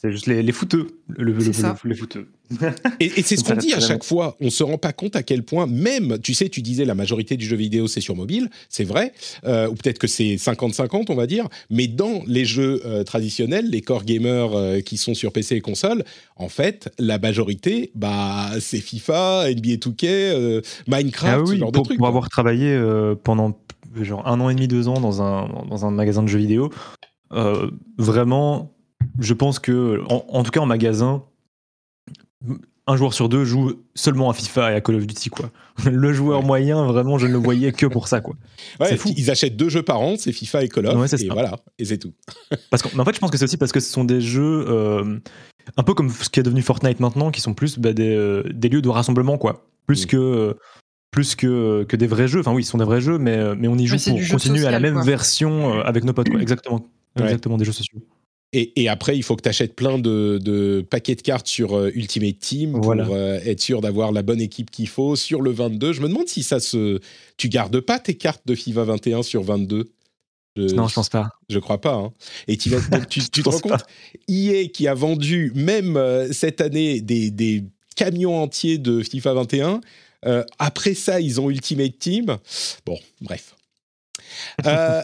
C'est juste les, les fouteux, le, le, les fouteux. et, c'est ce qu'on dit à chaque fois. On se rend pas compte à quel point, même, tu sais, tu disais la majorité du jeu vidéo c'est sur mobile, c'est vrai, euh, ou peut-être que c'est 50-50, on va dire, mais dans les jeux euh, traditionnels, les core gamers euh, qui sont sur PC et console, en fait, la majorité, bah, c'est FIFA, NBA 2K, Minecraft, ah ce genre pour, de trucs. Pour avoir travaillé pendant genre un an et demi, deux ans dans un, dans un magasin de jeux vidéo, vraiment je pense que, en, tout cas en magasin, un joueur sur deux joue seulement à FIFA et à Call of Duty quoi. Le joueur moyen vraiment je ne le voyais que pour ça quoi. c'est fou. Ils achètent deux jeux par an, c'est FIFA et Call of et voilà et c'est tout. parce qu'en en fait je pense que c'est aussi parce que ce sont des jeux euh, un peu comme ce qui est devenu Fortnite maintenant qui sont plus bah, euh, des, lieux de rassemblement quoi. Plus mm. que plus que, que des vrais jeux. Enfin oui, ils sont des vrais jeux mais, mais on y joue pour continuer à la même version euh, avec nos potes quoi. Exactement. Exactement des jeux sociaux. Et, après, il faut que tu achètes plein de, paquets de cartes sur euh, Ultimate Team pour euh, être sûr d'avoir la bonne équipe qu'il faut sur le 22. Je me demande si ça se. Tu gardes pas tes cartes de FIFA 21 sur 22 non, je pense pas. Je crois pas. Hein. Et tu, tu, te rends compte EA qui a vendu même euh, cette année des, camions entiers de FIFA 21. après ça, ils ont Ultimate Team. Bon, bref. Euh,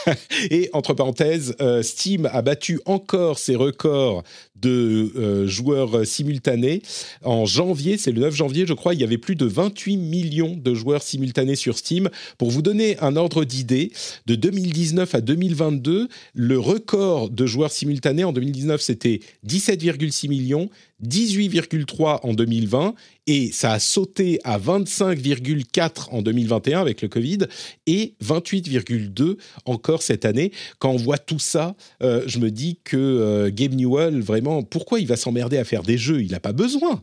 et entre parenthèses, euh, Steam a battu encore ses records de euh, joueurs simultanés. En janvier, c'est le 9 janvier, je crois, il y avait plus de 28 millions de joueurs simultanés sur Steam. Pour vous donner un ordre d'idée, de 2019 à 2022, le record de joueurs simultanés en 2019, c'était 17,6 millions. 18,3 en 2020 et ça a sauté à 25,4 en 2021 avec le Covid et 28,2 encore cette année. Quand on voit tout ça, euh, je me dis que euh, Gabe Newell, vraiment, pourquoi il va s'emmerder à faire des jeux? Il n'a pas besoin.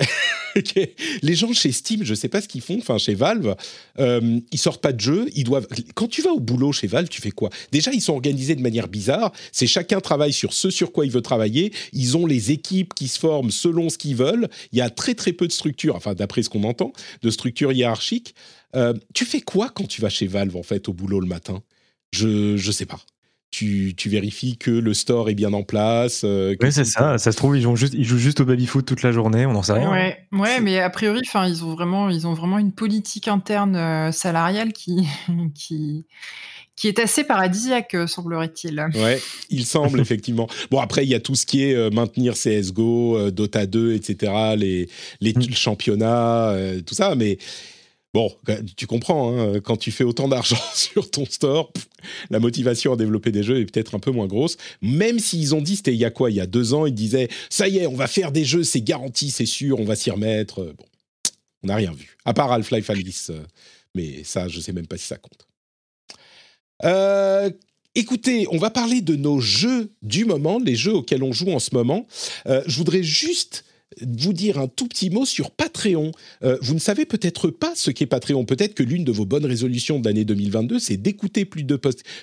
les gens chez Steam, je ne sais pas ce qu'ils font, enfin chez Valve, euh, ils sortent pas de jeux, ils doivent. Quand tu vas au boulot chez Valve, tu fais quoi? Déjà, ils sont organisés de manière bizarre. C'est chacun travaille sur ce sur quoi il veut travailler. Ils ont les équipes qui se forment selon ce qu'ils veulent. Il y a très très peu de structures, enfin d'après ce qu'on entend, de structures hiérarchiques. Euh, tu fais quoi quand tu vas chez Valve en fait au boulot le matin? Je je sais pas. Tu, tu, vérifies que le store est bien en place. oui, c'est ça. Ça se trouve, ils jouent juste, ils jouent juste au baby-foot toute la journée, on n'en sait rien. Ouais, ouais mais a priori, ils ont, vraiment, ils ont vraiment une politique interne salariale qui, qui, qui est assez paradisiaque, euh, semblerait-il. Ouais, il semble effectivement. Bon, après, il y a tout ce qui est euh, maintenir CSGO, euh, Dota 2, etc., les, les mm. championnats, tout ça, mais bon, tu comprends, hein, quand tu fais autant d'argent sur ton store, la motivation à développer des jeux est peut-être un peu moins grosse. Même s'ils ont dit, c'était il y a quoi Il y a deux ans, ils disaient, ça y est, on va faire des jeux, c'est garanti, c'est sûr, on va s'y remettre. Bon, on n'a rien vu, à part Half-Life Alice, mais ça, je sais même pas si ça compte. Euh, écoutez, on va parler de nos jeux du moment, les jeux auxquels on joue en ce moment. Euh, je voudrais juste vous dire un tout petit mot sur Patreon. Euh, vous ne savez peut-être pas ce qu'est Patreon. Peut-être que l'une de vos bonnes résolutions de l'année 2022, c'est d'écouter plus de,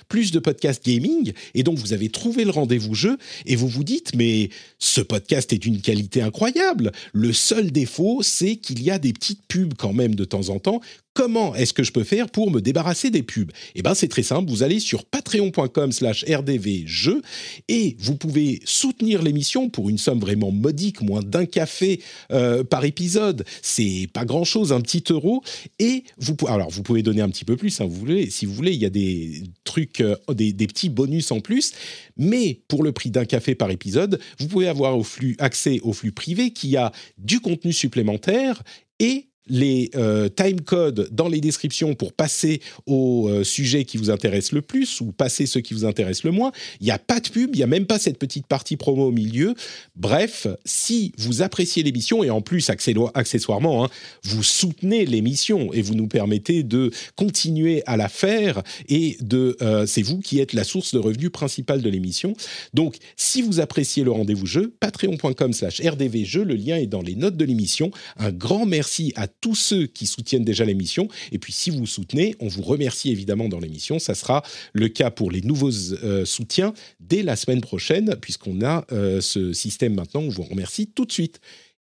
plus de podcasts gaming. Et donc, vous avez trouvé le rendez-vous jeu et vous vous dites, mais ce podcast est d'une qualité incroyable. Le seul défaut, c'est qu'il y a des petites pubs quand même de temps en temps Comment est-ce que je peux faire pour me débarrasser des pubs? Eh bien, c'est très simple. Vous allez sur patreon.com slash rdvjeux et vous pouvez soutenir l'émission pour une somme vraiment modique, moins d'un café euh, par épisode. C'est pas grand-chose, un petit euro. Et vous, alors, vous pouvez donner un petit peu plus, hein, vous voulez, si vous voulez. Il y a des trucs, euh, des, petits bonus en plus. Mais pour le prix d'un café par épisode, vous pouvez avoir accès au flux privé qui a du contenu supplémentaire et les euh, time codes dans les descriptions pour passer au euh, sujet qui vous intéresse le plus ou passer ceux qui vous intéressent le moins. Il n'y a pas de pub, il n'y a même pas cette petite partie promo au milieu. Bref, si vous appréciez l'émission et en plus accessoirement, hein, vous soutenez l'émission et vous nous permettez de continuer à la faire et de, euh, c'est vous qui êtes la source de revenus principale de l'émission. Donc, si vous appréciez le rendez-vous jeu, patreon.com/rdvjeu, le lien est dans les notes de l'émission. Un grand merci à tous ceux qui soutiennent déjà l'émission. Et puis, si vous soutenez, on vous remercie évidemment dans l'émission. Ça sera le cas pour les nouveaux euh, soutiens dès la semaine prochaine, puisqu'on a euh, ce système maintenant. On vous remercie tout de suite.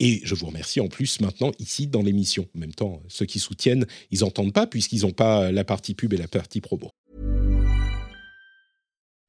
Et je vous remercie en plus maintenant ici dans l'émission. En même temps, ceux qui soutiennent, ils n'entendent pas puisqu'ils n'ont pas la partie pub et la partie promo.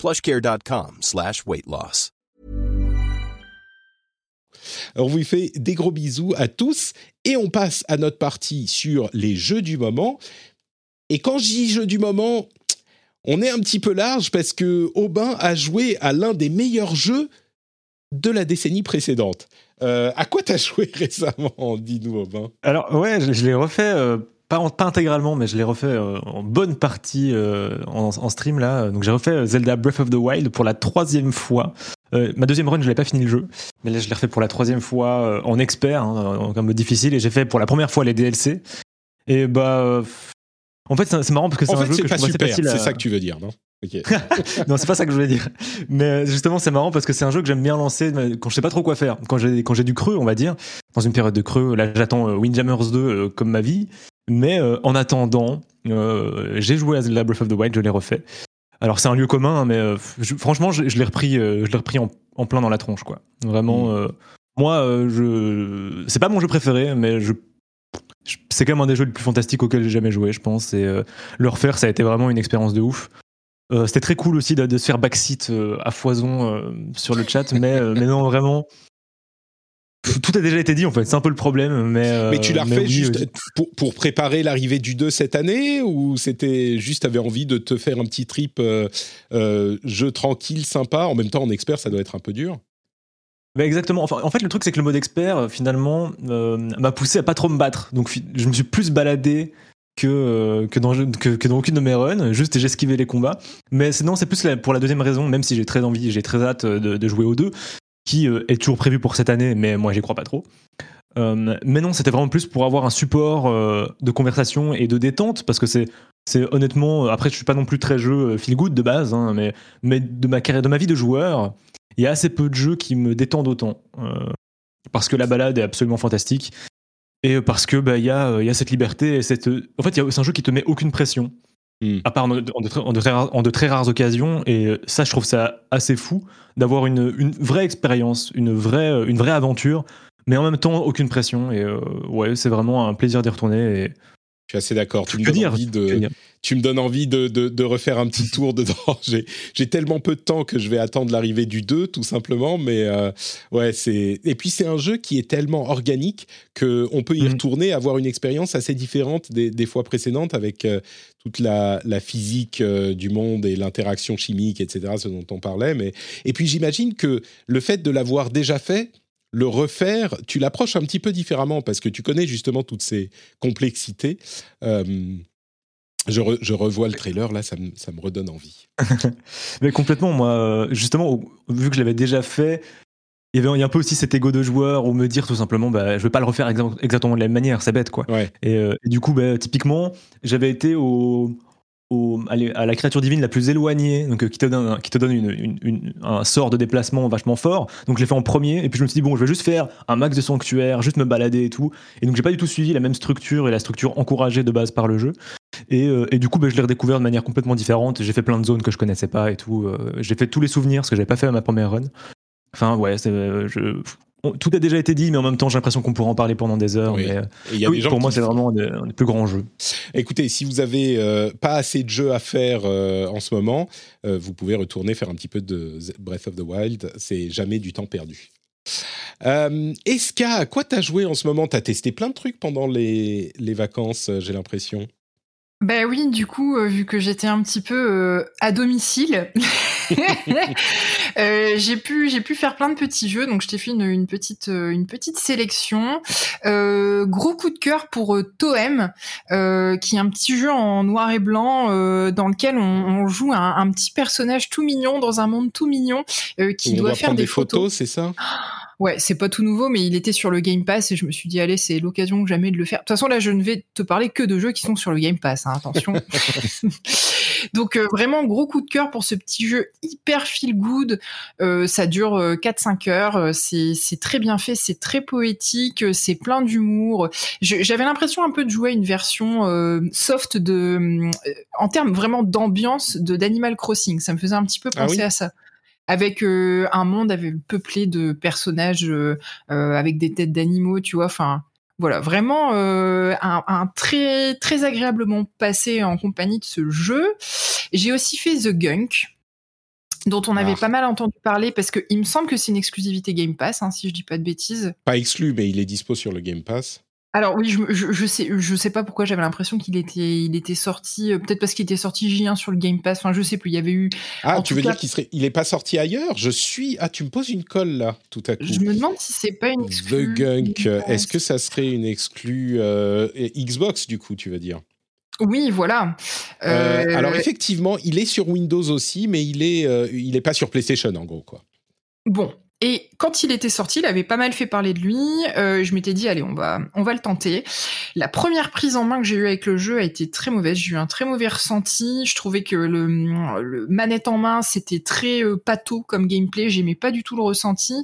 plushcare.com slash weight loss. On vous fait des gros bisous à tous et on passe à notre partie sur les jeux du moment. Et quand je dis jeux du moment, on est un petit peu large parce que Aubin a joué à l'un des meilleurs jeux de la décennie précédente. Euh, à quoi t'as joué récemment Dis-nous, Aubin? Alors, ouais, je, l'ai refait. Euh, pas, pas, intégralement, mais je l'ai refait euh, en bonne partie en, stream là. Donc j'ai refait Zelda Breath of the Wild pour la troisième fois. ma deuxième run, je l'ai pas fini le jeu, mais là je l'ai refait pour la troisième fois en expert, hein, en mode difficile, et j'ai fait pour la première fois les DLC. Et bah, en fait c'est marrant parce que c'est un jeu que pas je super, C'est ça que tu veux dire, non? Non, c'est pas ça que je voulais dire. Mais justement, c'est marrant parce que c'est un jeu que j'aime bien lancer quand je sais pas trop quoi faire. Quand j'ai quand j'ai du creux, on va dire, dans une période de creux. Là, j'attends euh, Windjammers 2 euh, comme ma vie. Mais euh, en attendant, j'ai joué à Zelda Breath of the Wild, je l'ai refait. Alors c'est un lieu commun, hein, mais franchement, je, l'ai repris, je l'ai repris en, plein dans la tronche, quoi. Vraiment, mm. moi, je, c'est pas mon jeu préféré, mais je c'est quand même un des jeux les plus fantastiques auxquels j'ai jamais joué, je pense. Et le refaire, ça a été vraiment une expérience de ouf. Euh, c'était très cool aussi de, se faire backseat euh, à foison euh, sur le chat, mais, mais non, vraiment. Tout a déjà été dit en fait, c'est un peu le problème. Mais, mais tu l'as refait oui, juste euh, pour, pour préparer l'arrivée du 2 cette année ou c'était juste avais envie de te faire un petit trip euh, euh, jeu tranquille, sympa En même temps, en expert, ça doit être un peu dur? Bah exactement. Enfin, en fait, le truc, c'est que le mode expert, euh, finalement, euh, m'a poussé à pas trop me battre. Donc, je me suis plus baladé que, euh, que, dans, que, que dans aucune de mes runs. Juste, j'ai esquivé les combats. Mais sinon, c'est plus la- pour la deuxième raison, même si j'ai très envie, j'ai très hâte de, de jouer aux deux, euh, est toujours prévu pour cette année, mais moi, j'y crois pas trop. Euh, mais non, c'était vraiment plus pour avoir un support euh, de conversation et de détente, parce que c'est, c'est honnêtement, après, je suis pas non plus très jeu feel good de base, hein, mais, mais de ma carrière, de ma vie de joueur, il y a assez peu de jeux qui me détendent autant. Parce que la balade est absolument fantastique. Et parce que bah, il y, a, cette liberté et cette. En fait, c'est un jeu qui te met aucune pression. Hmm. À part en de, très- rares, occasions. Et euh, ça, je trouve ça assez fou d'avoir une, vraie expérience, une vraie, euh, une vraie aventure, mais en même temps aucune pression. Et euh, ouais, c'est vraiment un plaisir d'y retourner. Et Je suis assez d'accord. Tu me dire de, tu me donnes envie de, de, de refaire un petit tour dedans. J'ai, j'ai tellement peu de temps que je vais attendre l'arrivée du 2, tout simplement. Mais euh, ouais, c'est. Et puis c'est un jeu qui est tellement organique que on peut y Mhm. retourner, avoir une expérience assez différente des, des fois précédentes avec euh, toute la, la physique euh, du monde et l'interaction chimique, etc. Ce dont on parlait. Mais et puis j'imagine que le fait de l'avoir déjà fait. Le refaire, tu l'approches un petit peu différemment parce que tu connais justement toutes ces complexités. Euh, je, re- je revois le trailer, là, ça me, ça me redonne envie. Mais complètement, moi, euh, justement, vu que je l'avais déjà fait, il y avait un peu aussi cet ego de joueur ou me dire tout simplement, bah, je vais pas le refaire exa- exactement de la même manière, c'est bête quoi. Ouais. Et, euh, et du coup, bah, typiquement, j'avais été au, au- à la créature divine la plus éloignée, donc euh, qui te donne, qui te donne une- une- une- un sort de déplacement vachement fort. Donc je l'ai fait en premier, et puis je me suis dit bon, je vais juste faire un max de sanctuaire, juste me balader et tout. Et donc j'ai pas du tout suivi la même structure et la structure encouragée de base par le jeu. Et, euh, et du coup, bah, je l'ai redécouvert de manière complètement différente. J'ai fait plein de zones que je connaissais pas et tout. Euh, j'ai fait tous les souvenirs, ce que j'avais pas fait à ma première run. Enfin, ouais, euh, je- on- tout a déjà été dit, mais en même temps, j'ai l'impression qu'on pourrait en parler pendant des heures. Oui. mais, euh, Et il y a oui, des gens pour moi, c'est vraiment un des, un des plus grands jeux. Écoutez, si vous avez euh, pas assez de jeux à faire euh, en ce moment, euh, vous pouvez retourner faire un petit peu de Breath of the Wild. C'est jamais du temps perdu. Euh, Eska, à quoi t'as joué en ce moment? T'as testé plein de trucs pendant les, les vacances, j'ai l'impression. Ben oui, du coup, euh, vu que j'étais un petit peu euh, à domicile, euh, j'ai pu j'ai pu faire plein de petits jeux. Donc je t'ai fait une, une petite euh, une petite sélection. Euh, gros coup de cœur pour euh, Toem, euh, qui est un petit jeu en noir et blanc euh, dans lequel on, on joue un, un petit personnage tout mignon dans un monde tout mignon euh, qui On doit doit faire prendre des des photos, c'est ça? Ouais, c'est pas tout nouveau, mais il était sur le Game Pass et je me suis dit, allez, c'est l'occasion que jamais de le faire. De toute façon, là, je ne vais te parler que de jeux qui sont sur le Game Pass, hein, attention. Donc, euh, vraiment, gros coup de cœur pour ce petit jeu hyper feel good. Euh, ça dure euh, 4-5 heures. euh, C'est c'est très bien fait, c'est très poétique, c'est plein d'humour. J'avais l'impression un peu de jouer à une version euh, soft de, euh, en termes vraiment d'ambiance de d'Animal Crossing. Ça me faisait un petit peu Ah penser oui à ça avec euh, un monde avec, peuplé de personnages euh, euh, avec des têtes d'animaux, tu vois. Enfin, voilà, vraiment un, un très très agréablement passé en compagnie de ce jeu. J'ai aussi fait The Gunk dont on avait Ah. pas mal entendu parler parce que il me semble que c'est une exclusivité Game Pass, hein, si je dis pas de bêtises. Pas exclu, mais il est dispo sur le Game Pass. Alors oui, je, je, je sais, je sais pas pourquoi j'avais l'impression qu'il était, il était sorti, euh, peut-être parce qu'il était sorti J1 sur le Game Pass. Enfin, je sais plus. Il y avait eu. Ah, En tu veux cas- dire qu'il serait, il est pas sorti ailleurs? Je suis. Ah, tu me poses une colle là, tout à coup. Je me demande si c'est pas une The exclue. Gunk, Game Pass. est-ce que ça serait une exclue euh, Xbox du coup, tu veux dire? Oui, voilà. Euh, Euh, Alors effectivement, il est sur Windows aussi, mais il est, euh, il est pas sur PlayStation en gros quoi. Bon. Et quand il était sorti, il avait pas mal fait parler de lui. Euh, je m'étais dit, allez, on va, on va le tenter. La première prise en main que j'ai eue avec le jeu a été très mauvaise. J'ai eu un très mauvais ressenti. Je trouvais que le, le manette en main, c'était très euh, pâteau comme gameplay. J'aimais pas du tout le ressenti.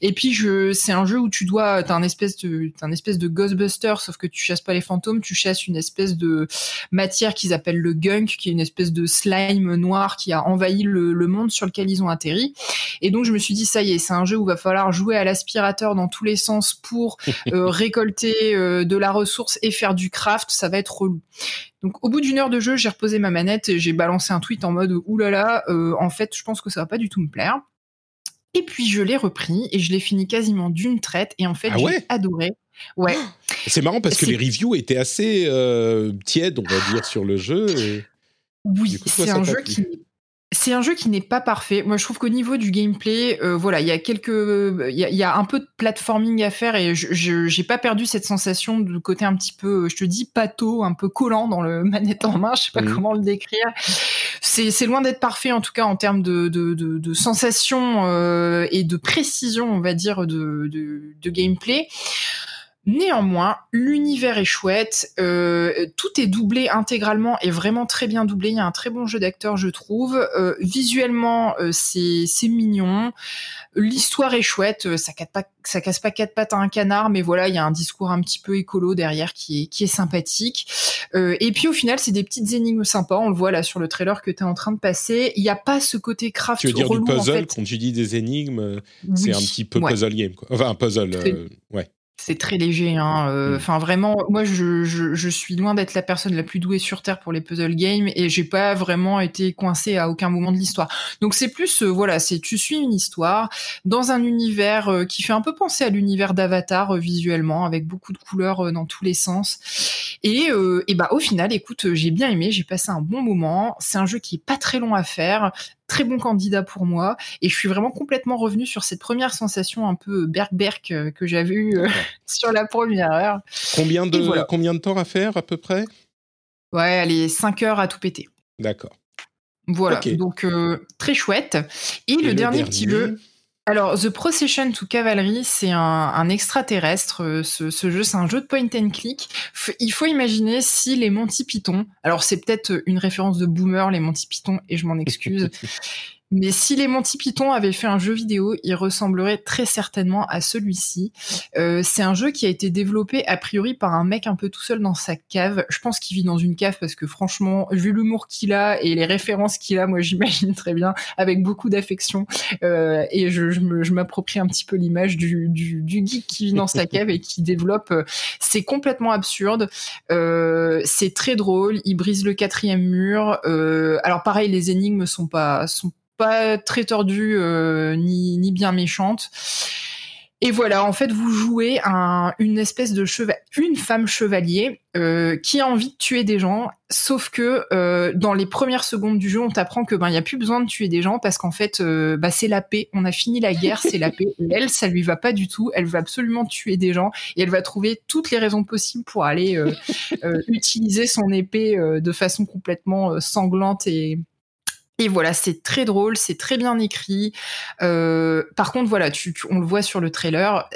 Et puis, je, c'est un jeu où tu dois, t'as un espèce de, t'as un espèce de Ghostbuster, sauf que tu chasses pas les fantômes, tu chasses une espèce de matière qu'ils appellent le gunk, qui est une espèce de slime noir qui a envahi le, le monde sur lequel ils ont atterri. Et donc je me suis dit ça y est, c'est un jeu où va falloir jouer à l'aspirateur dans tous les sens pour euh, récolter euh, de la ressource et faire du craft, ça va être relou. Donc au bout d'une heure de jeu, j'ai reposé ma manette et j'ai balancé un tweet en mode oulala, euh, en fait je pense que ça va pas du tout me plaire. Et puis je l'ai repris et je l'ai fini quasiment d'une traite. Et en fait, Ah j'ai adoré. Ouais. C'est marrant parce que les reviews étaient assez euh, tièdes, on va dire, sur le jeu. et- Oui, c'est un jeu qui c'est un jeu qui n'est pas parfait. Moi, je trouve qu'au niveau du gameplay, euh, voilà, il y a quelques, il y a, il y a un peu de platforming à faire et je, j'ai pas perdu cette sensation de côté un petit peu, je te dis pâteau, un peu collant dans le manette en main. Je sais pas Mhm. comment le décrire. C'est loin d'être parfait en tout cas en termes de de, de, de sensation euh, et de précision, on va dire, de gameplay. Néanmoins, l'univers est chouette, euh, tout est doublé intégralement et vraiment très bien doublé. Il y a un très bon jeu d'acteur, je trouve. Euh, visuellement, euh, c'est c'est mignon. L'histoire est chouette. euh, Ça casse pas, ça casse pas quatre pattes à un canard, mais voilà, il y a un discours un petit peu écolo derrière qui est qui est sympathique. Euh, et puis au final, c'est des petites énigmes sympas. On le voit là sur le trailer que tu es en train de passer. Il n'y a pas ce côté craft Tu veux dire du en puzzle, fait. quand tu dis des énigmes, c'est un petit peu ouais. puzzle game. Quoi. Enfin, un puzzle, euh, ouais. C'est très léger. Hein. euh, Mm. Enfin, vraiment, moi, je, je, je suis loin d'être la personne la plus douée sur Terre pour les puzzle games et j'ai pas vraiment été coincée à aucun moment de l'histoire. Donc, c'est plus, euh, voilà, c'est tu suis une histoire dans un univers euh, qui fait un peu penser à l'univers d'Avatar visuellement, avec beaucoup de couleurs dans tous les sens. Et, euh, et bah, au final, écoute, j'ai bien aimé, j'ai passé un bon moment. C'est un jeu qui est pas très long à faire. Très bon candidat pour moi et je suis vraiment complètement revenu sur cette première sensation un peu berk-berk euh, que j'avais eue euh, sur la première heure. Combien de, Et voilà. combien de temps à faire à peu près? Ouais, allez, 5 heures à tout péter. D'accord. Voilà, donc euh, très chouette. Et, le, dernier, petit jeu, alors The Procession to Cavalry, c'est un, un extraterrestre. euh, Ce, ce jeu, c'est un jeu de point and click. F- il faut imaginer si les Monty Python, alors c'est peut-être une référence de boomer, les Monty Python, et je m'en excuse. Mais si les Monty Python avaient fait un jeu vidéo, il ressemblerait très certainement à celui-ci. Euh, c'est un jeu qui a été développé a priori par un mec un peu tout seul dans sa cave. Je pense qu'il vit dans une cave parce que franchement, vu l'humour qu'il a et les références qu'il a, moi j'imagine très bien, avec beaucoup d'affection. Euh, et je, m'approprie un petit peu l'image du, geek qui vit dans sa cave et qui développe. euh, c'est complètement absurde. C'est très drôle. Il brise le quatrième mur. Alors pareil, les énigmes sont pas pas très tordues euh, ni, ni bien méchantes. Et voilà, en fait, vous jouez un, une espèce de cheval, une femme chevalier euh, qui a envie de tuer des gens, sauf que euh, dans les premières secondes du jeu, on t'apprend que ben il y a plus besoin de tuer des gens parce qu'en fait, bah, c'est la paix. On a fini la guerre, c'est la paix. Et elle, ça lui va pas du tout. Elle veut absolument tuer des gens et elle va trouver toutes les raisons possibles pour aller utiliser son épée de façon complètement sanglante et et voilà, c'est très drôle, c'est très bien écrit. Euh, par contre, voilà, tu, tu- on le voit sur le trailer.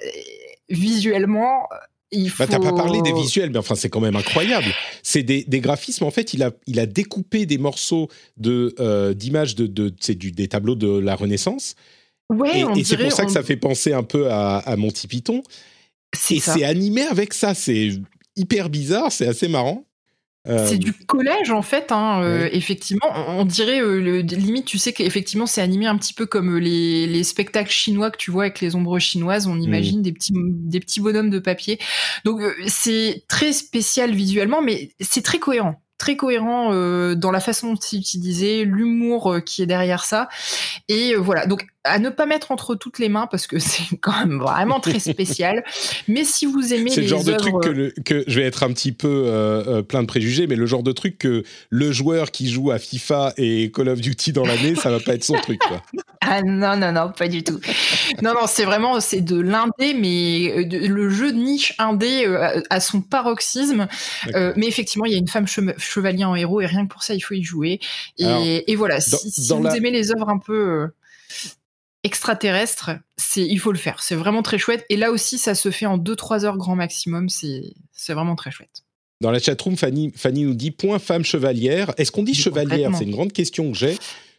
Visuellement, il faut. Bah, t'as pas parlé des visuels, mais enfin, c'est quand même incroyable. C'est des, des graphismes. En fait, il a, il a découpé des morceaux de, euh, d'images de, de, c'est du, des tableaux de la Renaissance. Ouais, et et c'est pour ça que on- ça fait penser un peu à, à Monty Python. C'est Et c'est animé avec ça. C'est hyper bizarre, c'est assez marrant. Euh, C'est du collège en fait, hein, euh, Ouais. effectivement. On on dirait euh, le, limite, tu sais qu'effectivement c'est animé un petit peu comme les, les spectacles chinois que tu vois avec les ombres chinoises. On imagine des petits des petits bonhommes de papier. Donc euh, c'est très spécial visuellement, mais c'est très cohérent. Très cohérent euh, dans la façon dont c'est utilisé, l'humour euh, qui est derrière ça. Et euh, voilà, donc à ne pas mettre entre toutes les mains parce que c'est quand même vraiment très spécial. Mais si vous aimez C'est les le genre de truc que, le- que je vais être un petit peu euh, euh, plein de préjugés, mais le genre de truc que le joueur qui joue à FIFA et Call of Duty dans l'année, ça va pas être son truc. Quoi. Ah non, non, non, pas du tout. Non, non, c'est vraiment, c'est de l'indé, mais euh, de- le jeu de niche indé euh, à- son paroxysme. Euh, mais effectivement, il y a une femme che- chevalier en héros et rien que pour ça, il faut y jouer. Et, Alors, et voilà, dans- si, vous la- aimez les œuvres un peu extraterrestres, c'est, il faut le faire. C'est vraiment très chouette. Et là aussi, ça se fait en 2-3 heures grand maximum. C'est, vraiment très chouette. Dans la chatroom, Fanny, Fanny nous dit point femme chevalière. Est-ce qu'on dit chevalière? C'est une grande question que j'ai.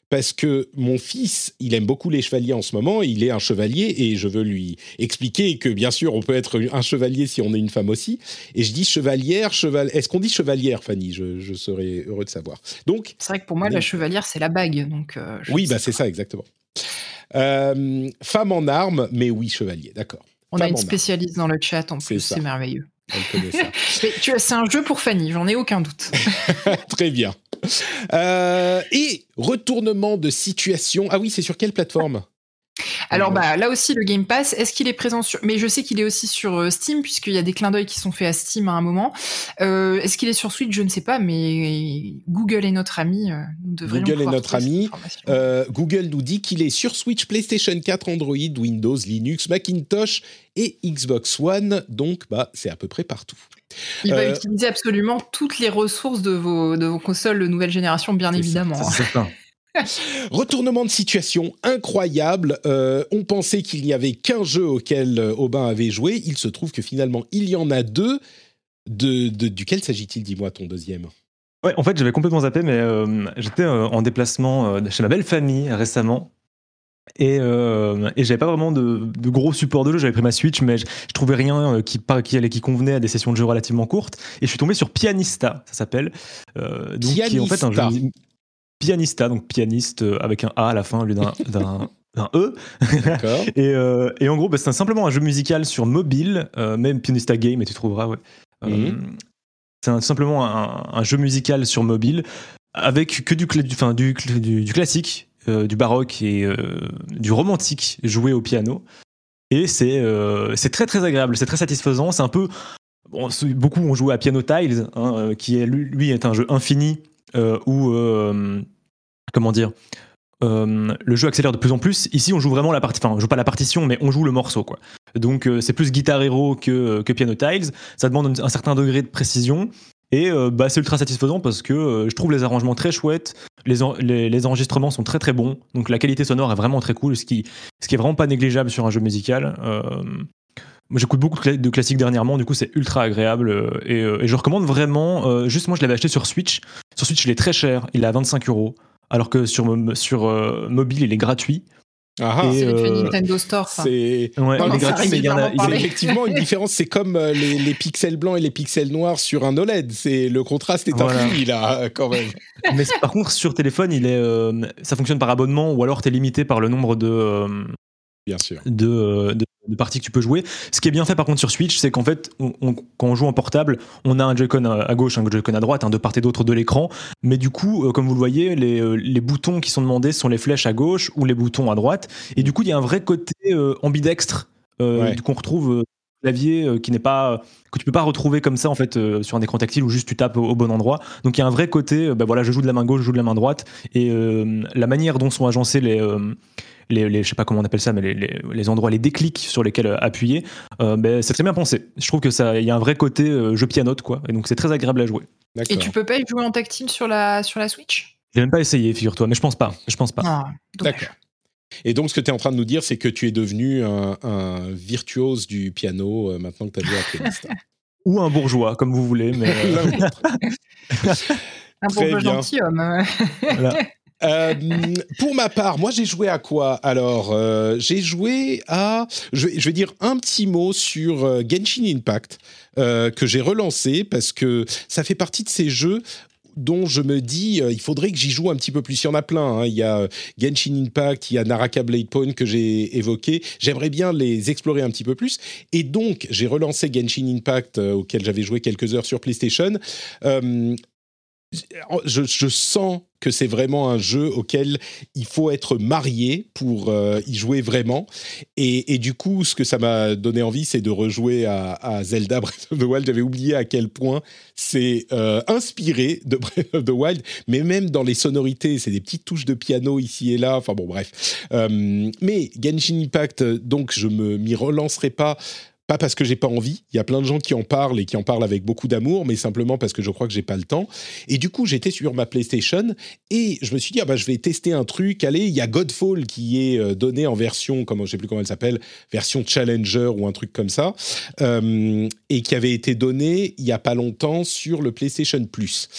Parce que mon fils, il aime beaucoup les chevaliers en ce moment, il est un chevalier et je veux lui expliquer que bien sûr on peut être un chevalier si on est une femme aussi. Et je dis chevalière, cheval. Est-ce qu'on dit chevalière, Fanny? Je, je serais heureux de savoir. Donc, C'est vrai que pour moi, la chevalière, c'est la bague. Donc, euh, oui, bah c'est ça exactement. Euh, femme en armes, mais oui chevalier, d'accord. On a une armes. spécialiste dans le chat en plus, c'est merveilleux. C'est un jeu pour Fanny, j'en ai aucun doute. Très bien. Euh, et retournement de situation. Ah oui, c'est sur quelle plateforme? Alors bah là aussi le Game Pass, est-ce qu'il est présent sur Mais je sais qu'il est aussi sur euh, Steam puisqu'il y a des clins d'œil qui sont faits à Steam à un moment. Euh, est-ce qu'il est sur Switch? Je ne sais pas, mais Google est notre ami. Euh, nous Google est notre ami. Google nous dit qu'il est sur Switch, PlayStation 4, Android, Windows, Linux, Macintosh et Xbox One. Donc bah c'est à peu près partout. Il va utiliser absolument toutes les ressources de vos, de vos consoles de nouvelle génération, bien évidemment. C'est Retournement de situation incroyable. Euh, on pensait qu'il n'y avait qu'un jeu auquel euh, Aubin avait joué. Il se trouve que finalement, il y en a deux. De, duquel s'agit-il Dis-moi ton deuxième? Ouais, en fait, j'avais complètement zappé, mais euh, j'étais en déplacement chez ma belle famille récemment. Et, et j'avais pas vraiment de, gros support de jeu. J'avais pris ma Switch, mais je, trouvais rien qui, qui, allait, qui convenait à des sessions de jeu relativement courtes. Et je suis tombé sur Pianista, ça s'appelle. donc, Pianista. qui est en fait un jeu pianista, donc pianiste euh, avec un A à la fin au lieu d'un E. et, euh, et, en gros, bah, c'est simplement un jeu musical sur mobile, euh, même Pianista Game, et tu trouveras, ouais. Mhm. c'est simplement un, jeu musical sur mobile avec que du, du, du, du, classique, du baroque et du romantique joué au piano. Et c'est c'est très très agréable, c'est très satisfaisant. C'est un peu. Bon, beaucoup ont joué à Piano Tiles, hein, qui est, lui est un jeu infini où euh, comment dire euh, le jeu accélère de plus en plus. Ici, on joue vraiment la partie, enfin, on joue pas la partition, mais on joue le morceau, quoi. Donc, c'est plus Guitar Hero que, que Piano Tiles. Ça demande un, certain degré de précision. Et bah, c'est ultra satisfaisant parce que je trouve les arrangements très chouettes, les, les, enregistrements sont très très bons, donc la qualité sonore est vraiment très cool, ce qui, ce qui est vraiment pas négligeable sur un jeu musical. Moi, j'écoute beaucoup de classiques dernièrement, du coup, c'est ultra agréable euh, euh, et, je recommande vraiment. Euh, juste, moi, je l'avais acheté sur Switch. Sur Switch, il est très cher, il est à 25 euros, alors que sur, sur mobile, il est gratuit. Ah, ah. c'est euh, Nintendo Store. C'est ouais, gratuit, mais il y, a, effectivement une différence. C'est comme les, pixels blancs et les pixels noirs sur un OLED. C'est le contraste est voilà. infini là, quand même. Mais par contre, sur téléphone, il est, ça fonctionne par abonnement ou alors tu es limité par le nombre de, Bien sûr. De, de, de, parties que tu peux jouer. Ce qui est bien fait par contre sur Switch, c'est qu'en fait, quand on joue en portable, on a un Joy-Con à gauche, un Joy-Con à droite, de part et d'autre de l'écran. Mais du coup, euh, comme vous le voyez, les, euh, les, boutons qui sont demandés sont les flèches à gauche ou les boutons à droite. Et du coup, il y a un vrai côté euh, ambidextre qu'on retrouve clavier qui n'est pas que tu peux pas retrouver comme ça en fait sur un écran tactile où juste tu tapes au, bon endroit. Donc il y a un vrai côté, ben voilà, je joue de la main gauche, je joue de la main droite, et la manière dont sont agencés les les, je sais pas comment on appelle ça, mais les, endroits, les déclics sur lesquels euh, appuyer, euh, ben, c'est très bien pensé. Je trouve que ça, il y a un vrai côté euh, jeu pianote, quoi. Et donc c'est très agréable à jouer. Et tu peux pas y jouer en tactile sur la, sur la Switch? J'ai même pas essayé, figure-toi, mais je pense pas. Je pense pas. Ah, D'accord. Et donc, ce que tu es en train de nous dire, c'est que tu es devenu un, virtuose du piano maintenant que tu as joué à pianiste. Ou un bourgeois, comme vous voulez. Mais un bourgeois gentilhomme. Voilà. Euh, pour ma part, moi j'ai joué à quoi Alors, euh, j'ai joué à, je vais, dire un petit mot sur euh, Genshin Impact que j'ai relancé parce que ça fait partie de ces jeux dont je me dis, il faudrait que j'y joue un petit peu plus. Il y en a plein. Hein. Il y a Genshin Impact, il y a Naraka Blade Point que j'ai évoqué. J'aimerais bien les explorer un petit peu plus. Et donc, j'ai relancé Genshin Impact, auquel j'avais joué quelques heures sur PlayStation. Je, sens que c'est vraiment un jeu auquel il faut être marié pour euh, y jouer vraiment. Et, du coup, ce que ça m'a donné envie, c'est de rejouer à, Zelda Breath of the Wild. J'avais oublié à quel point c'est euh, inspiré de Breath of the Wild, mais même dans les sonorités, c'est des petites touches de piano ici et là. Enfin bon, bref. Euh, mais Genshin Impact, donc je me m'y relancerai pas pas parce que j'ai pas envie, il y a plein de gens qui en parlent et qui en parlent avec beaucoup d'amour, mais simplement parce que je crois que j'ai pas le temps. Et du coup, j'étais sur ma PlayStation et je me suis dit ah bah je vais tester un truc. Allez, il y a Godfall qui est euh, donné en version comment je sais plus comment elle s'appelle, version Challenger ou un truc comme ça, euh, et qui avait été donné il y a pas longtemps sur le PlayStation Plus.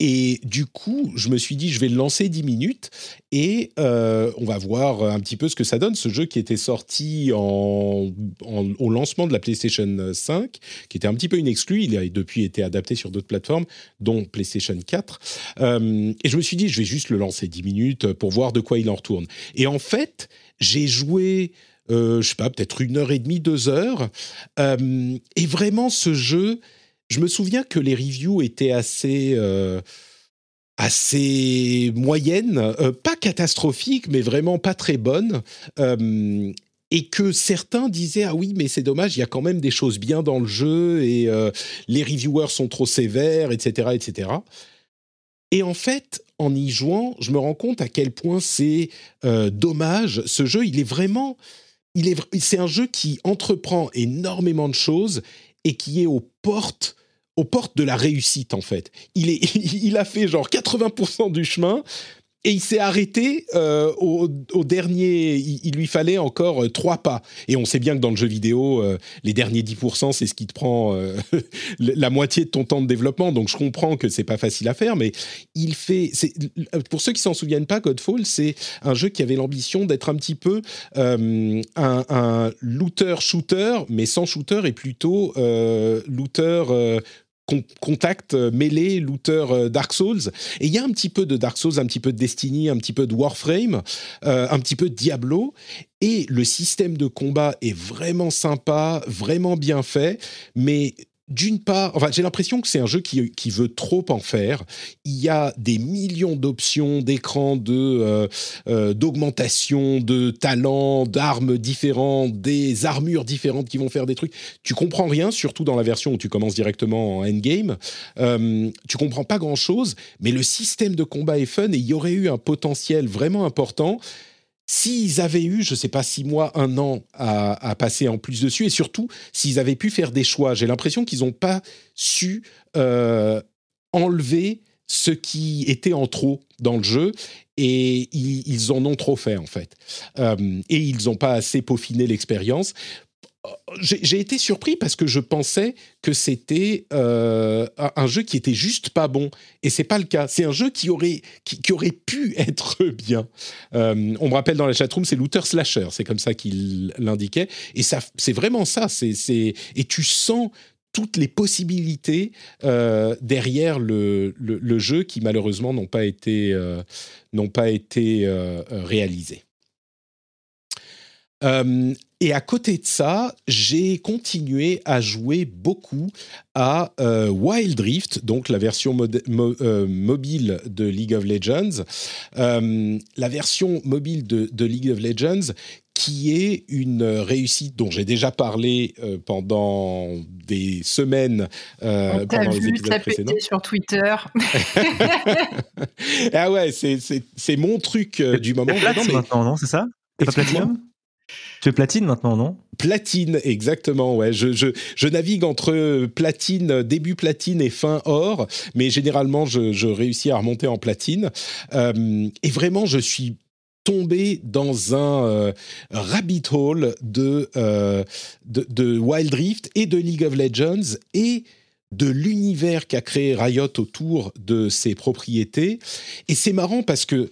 Et du coup, je me suis dit, je vais le lancer 10 minutes et euh, on va voir un petit peu ce que ça donne. Ce jeu qui était sorti au lancement de la PlayStation 5, qui était un petit peu une exclue, il a depuis été adapté sur d'autres plateformes, dont PlayStation 4. Euh, et je me suis dit, je vais juste le lancer 10 minutes pour voir de quoi il en retourne. Et en fait, j'ai joué... Euh, je sais pas, peut-être une heure et demie, deux heures. Euh, et vraiment, ce jeu, je me souviens que les reviews étaient assez. Euh, assez moyenne, euh, pas catastrophique, mais vraiment pas très bonne. Euh, et que certains disaient ah oui mais c'est dommage il y a quand même des choses bien dans le jeu et euh, les reviewers sont trop sévères etc etc et en fait en y jouant je me rends compte à quel point c'est dommage ce jeu il est vraiment il est c'est un jeu qui entreprend énormément de choses et qui est aux portes aux portes de la réussite en fait. Il, est, il a fait genre 80% du chemin, et il s'est arrêté euh, au, dernier. Il, lui fallait encore euh, trois pas. Et on sait bien que dans le jeu vidéo, euh, les derniers 10%, c'est ce qui te prend la moitié de ton temps de développement. Donc je comprends que c'est pas facile à faire, mais il fait. Pour ceux qui s'en souviennent pas, Godfall, c'est un jeu qui avait l'ambition d'être un petit peu un looter-shooter, mais sans shooter et plutôt looter contact euh, mêlé looter euh, Dark Souls. Et il y a un petit peu de Dark Souls un petit peu de Destiny un petit peu de Warframe euh, un petit peu de Diablo. Et le système de combat est vraiment sympa vraiment bien fait. Mais d'une part, enfin, j'ai l'impression que c'est un jeu qui, qui, veut trop en faire. Il y a des millions d'options d'écran, de euh, euh, d'augmentation, de talents, d'armes différentes, des armures différentes qui vont faire des trucs. Tu comprends rien, surtout dans la version où tu commences directement en endgame. Euh, tu comprends pas grand chose, mais le système de combat est fun et il y aurait eu un potentiel vraiment important S'ils avaient eu, je ne sais pas, six mois, un an à, passer en plus dessus, et surtout s'ils avaient pu faire des choix, j'ai l'impression qu'ils n'ont pas su euh, enlever ce qui était en trop dans le jeu, et ils, en ont trop fait en fait. Euh, et ils n'ont pas assez peaufiné l'expérience j'ai été surpris parce que je pensais que c'était euh, un jeu qui était juste pas bon et c'est pas le cas. C'est un jeu qui aurait qui, aurait pu être bien. Euh, on me rappelle dans la chatroom, c'est looter slasher, c'est comme ça qu'il l'indiquait et ça c'est vraiment ça. Et tu sens toutes les possibilités euh, derrière le, le, jeu qui malheureusement n'ont pas été n'ont pas été réalisées. Euh, et à côté de ça, j'ai continué à jouer beaucoup à euh, Wild Rift, donc la version euh, mobile de League of Legends. la version mobile de, League of Legends qui est une réussite dont j'ai déjà parlé pendant des semaines euh, pendant les épisodes précédents. sur Twitter. ah ouais, c'est mon truc du moment. maintenant, non C'est ça? Pas Platinum? Platine maintenant, non? Platine, exactement. Ouais, je, je, navigue entre platine, début platine et fin or, mais généralement je, réussis à remonter en platine. Euh, et vraiment, je suis tombé dans un euh, rabbit hole de, euh, de, de, Wild Rift et de League of Legends et de l'univers qu'a créé Riot autour de ses propriétés. Et c'est marrant parce que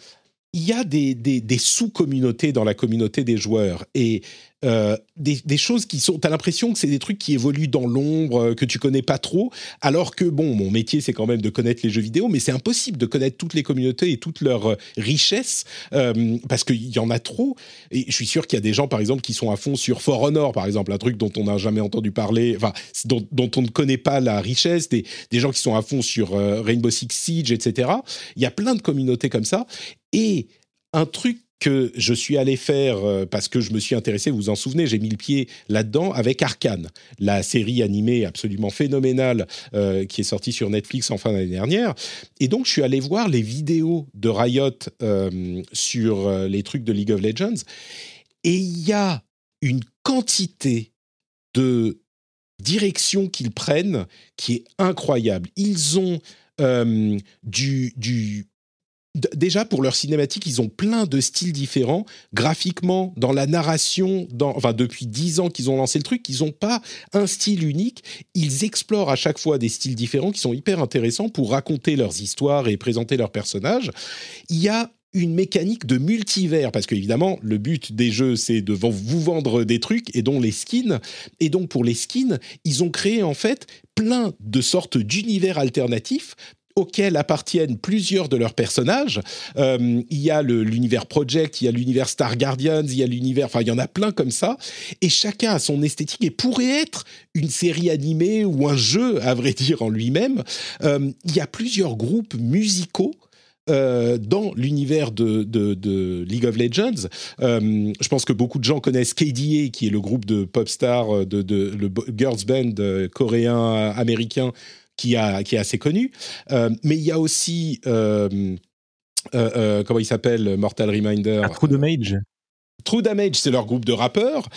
il y a des, sous-communautés dans la communauté des joueurs et euh, des, choses qui sont. T'as l'impression que c'est des trucs qui évoluent dans l'ombre, euh, que tu connais pas trop, alors que bon, mon métier c'est quand même de connaître les jeux vidéo, mais c'est impossible de connaître toutes les communautés et toutes leurs euh, richesses parce qu'il y en a trop. Et je suis sûr qu'il y a des gens, par exemple, qui sont à fond sur For Honor, par exemple, un truc dont on n'a jamais entendu parler, enfin, dont, dont, on ne connaît pas la richesse, des, des gens qui sont à fond sur Rainbow Six Siege, etc. Il y a plein de communautés comme ça. Et un truc que je suis allé faire euh, parce que je me suis intéressé, vous vous en souvenez, j'ai mis le pied là-dedans avec Arkane, la série animée absolument phénoménale euh, qui est sortie sur Netflix en fin d'année dernière. Et donc, je suis allé voir les vidéos de Riot euh, sur les trucs de League of Legends. Et il y a une quantité de directions qu'ils prennent qui est incroyable. Ils ont du, du déjà pour leur cinématique, ils ont plein de styles différents. Graphiquement, dans la narration, dans, enfin depuis dix ans qu'ils ont lancé le truc, ils n'ont pas un style unique. Ils explorent à chaque fois des styles différents qui sont hyper intéressants pour raconter leurs histoires et présenter leurs personnages. Il y a une mécanique de multivers, parce qu'évidemment, le but des jeux, c'est de vous vendre des trucs, et dont les skins. Et donc, pour les skins, ils ont créé en fait plein de sortes d'univers alternatifs auxquels appartiennent plusieurs de leurs personnages. Euh, il y a l'univers Project, il y a l'univers Star Guardians, il y a l'univers, enfin il y en a plein comme ça, et chacun a son esthétique et pourrait être une série animée ou un jeu, à vrai dire, en lui-même. Euh, il y a plusieurs groupes musicaux euh, dans l'univers de, League of Legends. Je pense que beaucoup de gens connaissent KDA, qui est le groupe de pop stars, de, le girls band coréen-américain qui, a, qui est assez connu. Euh, mais il y a aussi, euh, euh, comment il s'appelle, Mortal Reminder. True Damage. True Damage, c'est leur groupe de rappeurs,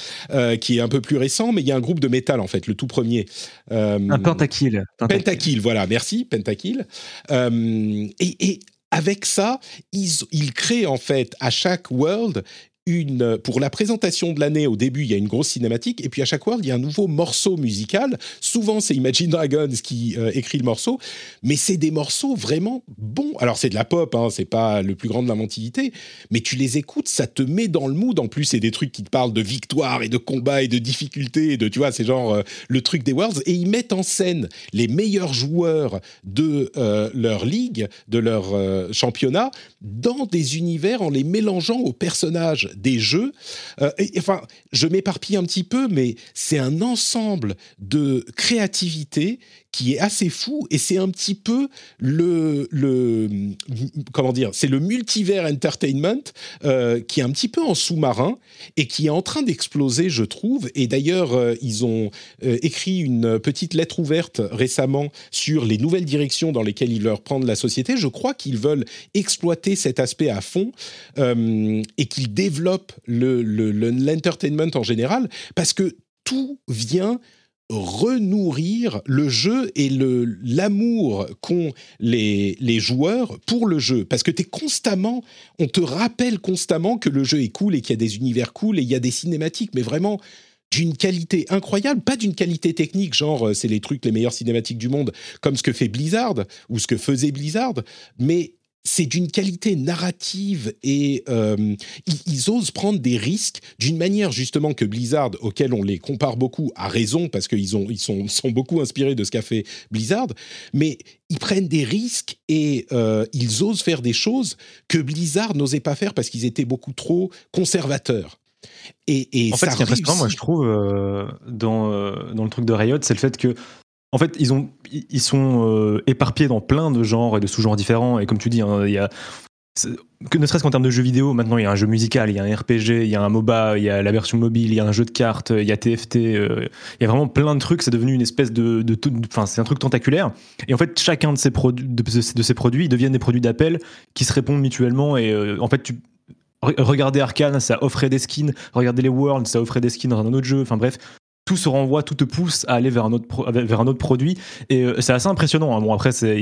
qui est un peu plus récent, mais il y a un groupe de métal, en fait, le tout premier. un Pentakill. Pentakill, voilà, merci, Pentakill. et, et avec ça, ils, ils, créent en fait à chaque world une, pour la présentation de l'année, au début, il y a une grosse cinématique, et puis à chaque world, il y a un nouveau morceau musical. Souvent, c'est Imagine Dragons qui euh, écrit le morceau, mais c'est des morceaux vraiment bons. Alors, c'est de la pop, hein, c'est pas le plus grand de l'inventivité, mais tu les écoutes, ça te met dans le mood. En plus, c'est des trucs qui te parlent de victoire et de combat et de difficulté, et de, tu vois, c'est genre euh, le truc des worlds, et ils mettent en scène les meilleurs joueurs de euh, leur ligue, de leur championnat, dans des univers en les mélangeant aux personnages des jeux. Euh, je m'éparpille un petit peu, mais c'est un ensemble de créativité qui est assez fou et c'est un petit peu le, le comment dire, c'est le multivers entertainment euh, qui est un petit peu en sous-marin et qui est en train d'exploser, je trouve. Et d'ailleurs, euh, ils ont euh, écrit une petite lettre ouverte récemment sur les nouvelles directions dans lesquelles ils veulent prendre la société. Je crois qu'ils veulent exploiter cet aspect à fond et qu'ils développent l'entertainment le, en général parce que tout vient renourrir le jeu et le l'amour qu'ont les, les joueurs pour le jeu. Parce que tu es constamment, on te rappelle constamment que le jeu est cool et qu'il y a des univers cool et il y a des cinématiques, mais vraiment d'une qualité incroyable, pas d'une qualité technique, genre euh, c'est les trucs les meilleurs cinématiques du monde, comme ce que fait Blizzard ou ce que faisait Blizzard, mais c'est d'une qualité narrative et euh, ils, ils, osent prendre des risques d'une manière justement que Blizzard, auquel on les compare beaucoup, a raison parce qu'ils ont, ils sont, sont beaucoup inspirés de ce qu'a fait Blizzard, mais ils prennent des risques et euh, ils osent faire des choses que Blizzard n'osait pas faire parce qu'ils étaient beaucoup trop conservateurs. Et, et en fait, ce qui est impressionnant, moi, je trouve, euh, dans, euh, dans le truc de Riot, c'est le fait que en fait, ils, ont, ils sont euh, éparpillés dans plein de genres et de sous-genres différents. Et comme tu dis, hein, y a, que ne serait-ce qu'en termes de jeux vidéo, maintenant il y a un jeu musical, il y a un RPG, il y a un MOBA, il y a la version mobile, il y a un jeu de cartes, il y a TFT, euh, il y a vraiment plein de trucs. C'est devenu une espèce de, enfin c'est un truc tentaculaire. Et en fait, chacun de ces produits, de, ces produits, deviennent des produits d'appel qui se répondent mutuellement. Et euh, en fait, tu regardez Arkane, ça offrait des skins. Regardez les Worlds, ça offrait des skins dans un autre jeu. Enfin bref, tout se renvoie, tout te pousse à aller vers un autre, vers un autre produit. Et euh, c'est assez impressionnant. Hein. Bon, après, c'est,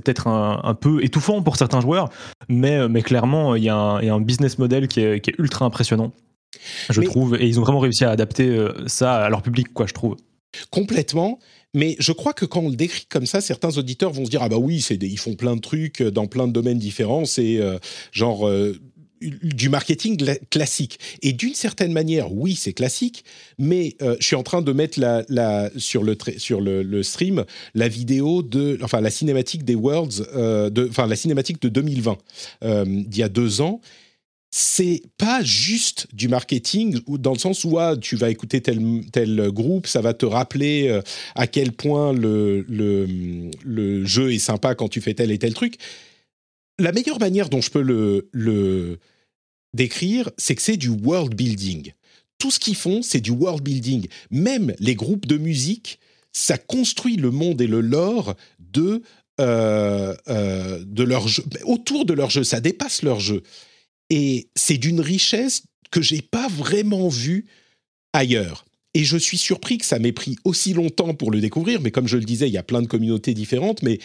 peut-être un, un, peu étouffant pour certains joueurs, mais, euh, mais clairement, il y, y, a un business model qui est, qui est ultra impressionnant, je mais, trouve. Et ils ont vraiment réussi à adapter euh, ça à leur public, quoi, je trouve. Complètement. Mais je crois que quand on le décrit comme ça, certains auditeurs vont se dire ah bah oui, c'est ils font plein de trucs dans plein de domaines différents. C'est euh, genre euh, du marketing classique. Et d'une certaine manière, oui, c'est classique, mais euh, je suis en train de mettre la, sur, le, sur le, stream la vidéo de, enfin la cinématique des Worlds, euh, de, enfin la cinématique de 2020, euh, d'il y a deux ans. C'est pas juste du marketing dans le sens où ah, tu vas écouter tel, tel groupe, ça va te rappeler à quel point le, le, le jeu est sympa quand tu fais tel et tel truc la meilleure manière dont je peux le décrire, c'est que c'est du world building. Tout ce qu'ils font, c'est du world building. Même les groupes de musique, ça construit le monde et le lore de, euh, euh, de leur jeu, autour de leur jeu. Ça dépasse leur jeu. Et c'est d'une richesse que j'ai pas vraiment vue ailleurs. Et je suis surpris que ça m'ait pris aussi longtemps pour le découvrir, mais comme je le disais, il y a plein de communautés différentes, mais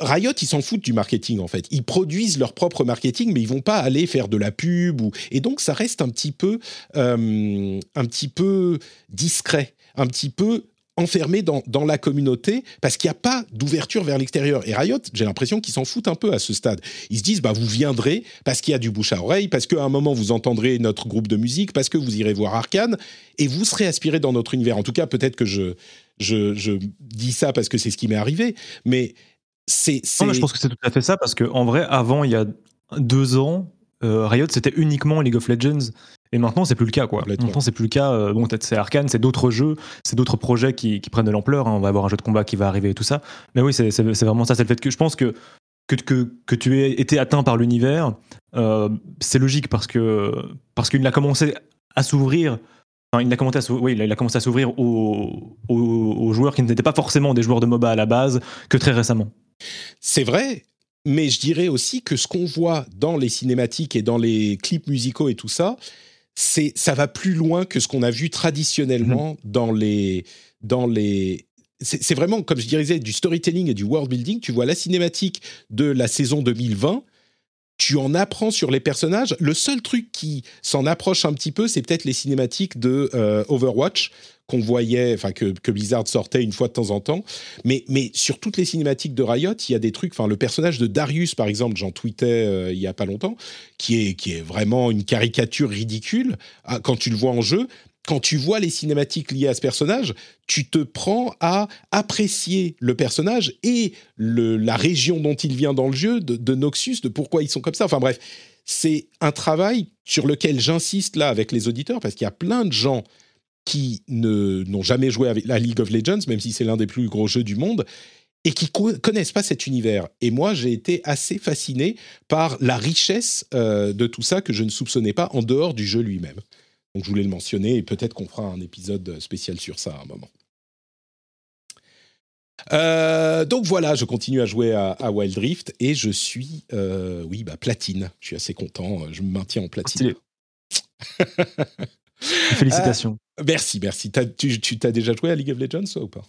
Riot, ils s'en foutent du marketing en fait. Ils produisent leur propre marketing, mais ils vont pas aller faire de la pub ou et donc ça reste un petit peu, euh, un petit peu discret, un petit peu enfermé dans, dans la communauté parce qu'il n'y a pas d'ouverture vers l'extérieur. Et Riot, j'ai l'impression qu'ils s'en foutent un peu à ce stade. Ils se disent, bah, vous viendrez parce qu'il y a du bouche à oreille, parce qu'à un moment vous entendrez notre groupe de musique, parce que vous irez voir Arkane et vous serez aspiré dans notre univers. En tout cas, peut-être que je, je, je dis ça parce que c'est ce qui m'est arrivé, mais c'est, non, je pense que c'est tout à fait ça parce que en vrai, avant, il y a deux ans, euh, Riot c'était uniquement League of Legends. Et maintenant, c'est plus le cas, quoi. Maintenant, c'est plus le cas. Euh, bon, peut-être c'est Arkane, c'est d'autres jeux, c'est d'autres projets qui, qui, prennent de l'ampleur. Hein. On va avoir un jeu de combat qui va arriver et tout ça. Mais oui, c'est vraiment ça. C'est le fait que je pense que que, que, que tu aies été atteint par l'univers, euh, c'est logique parce que parce qu'il a commencé à s'ouvrir. Enfin, il a commencé à s'ouvrir, oui, il a commencé à s'ouvrir aux, aux, aux joueurs qui n'étaient pas forcément des joueurs de MOBA à la base que très récemment. C'est vrai, mais je dirais aussi que ce qu'on voit dans les cinématiques et dans les clips musicaux et tout ça, c'est ça va plus loin que ce qu'on a vu traditionnellement dans les dans les c'est c'est vraiment comme je dirais du storytelling et du world building. Tu vois la cinématique de la saison 2020. Tu en apprends sur les personnages. Le seul truc qui s'en approche un petit peu, c'est peut-être les cinématiques de euh, Overwatch qu'on voyait, enfin que, Blizzard sortait une fois de temps en temps. Mais, mais sur toutes les cinématiques de Riot, il y a des trucs. Enfin, le personnage de Darius, par exemple, j'en tweetais euh, il y a pas longtemps, qui est qui est vraiment une caricature ridicule ah, quand tu le vois en jeu. Quand tu vois les cinématiques liées à ce personnage, tu te prends à apprécier le personnage et la région dont il vient dans le jeu, de, Noxus, de pourquoi ils sont comme ça. Enfin bref, c'est un travail sur lequel j'insiste là avec les auditeurs, parce qu'il y a plein de gens qui n'ont jamais joué avec la League of Legends, même si c'est l'un des plus gros jeux du monde, et qui co- connaissent pas cet univers. Et moi, j'ai été assez fasciné par la richesse euh, de tout ça que je ne soupçonnais pas en dehors du jeu lui-même. Donc, je voulais le mentionner et peut-être qu'on fera un épisode spécial sur ça à un moment. Euh, donc voilà, je continue à jouer à, à Wild Rift et je suis, euh, oui, bah platine. Je suis assez content. Je me maintiens en platine. Félicitations. Merci, merci. T'as- tu tu t'as déjà joué à League of Legends ou pas?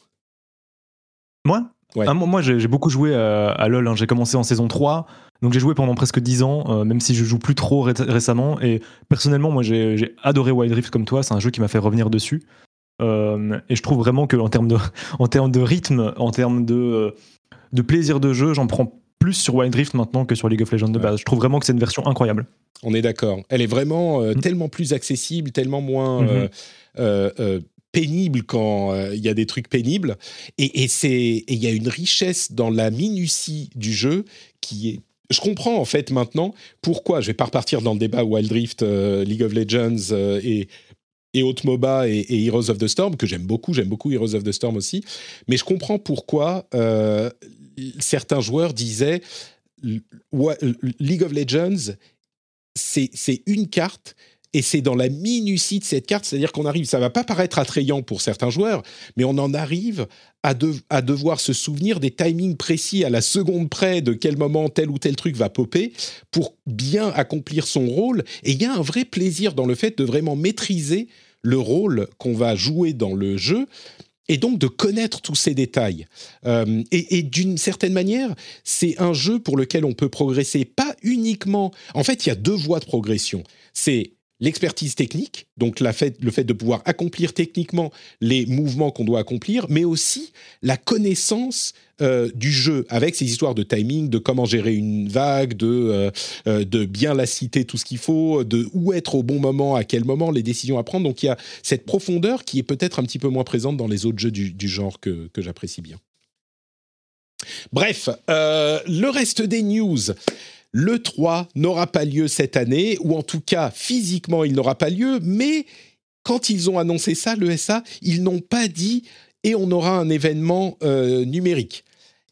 Moi? Ouais. Ah, moi, moi, j'ai j'ai beaucoup joué à, à LoL. hein. J'ai commencé en saison 3. Donc j'ai joué pendant presque 10 ans, euh, même si je joue plus trop ré- récemment. Et personnellement, moi, j'ai adoré Wild Rift comme toi. C'est un jeu qui m'a fait revenir dessus. Euh, et je trouve vraiment qu'en termes de, en termes de rythme, en termes de, euh, de plaisir de jeu, j'en prends plus sur Wild Rift maintenant que sur League of Legends de Ouais. base. Je trouve vraiment que c'est une version incroyable. On est d'accord. Elle est vraiment euh, Mhm. tellement plus accessible, tellement moins euh, pénible quand euh, il y a des trucs pénibles. Et, et c'est et il y a une richesse dans la minutie du jeu qui est. Je comprends en fait maintenant pourquoi. Je vais pas repartir dans le débat Wild Rift, euh, League of Legends euh, et et autres MOBA et, Heroes of the Storm que j'aime beaucoup. J'aime beaucoup Heroes of the Storm aussi. Mais je comprends pourquoi euh, certains joueurs disaient League of Legends c'est une carte et c'est dans la minutie de cette carte, c'est-à-dire qu'on arrive, ça va pas paraître attrayant pour certains joueurs, mais on en arrive à, de- à devoir se souvenir des timings précis à la seconde près de quel moment tel ou tel truc va popper pour bien accomplir son rôle. Et il y a un vrai plaisir dans le fait de vraiment maîtriser le rôle qu'on va jouer dans le jeu et donc de connaître tous ces détails. Euh, et et d'une certaine manière, c'est un jeu pour lequel on peut progresser, pas uniquement... En fait, il y a deux voies de progression. C'est l'expertise technique, donc la fait, le fait de pouvoir accomplir techniquement les mouvements qu'on doit accomplir, mais aussi la connaissance euh, du jeu, avec ces histoires de timing, de comment gérer une vague, de, euh, euh, de bien la citer tout ce qu'il faut, de où être au bon moment, à quel moment, les décisions à prendre. Donc il y a cette profondeur qui est peut-être un petit peu moins présente dans les autres jeux du, du genre que, que j'apprécie bien. Bref, le reste des news. Le 3 n'aura pas lieu cette année, ou en tout cas physiquement il n'aura pas lieu, mais quand ils ont annoncé ça, le SA, ils n'ont pas dit et on aura un événement euh, numérique.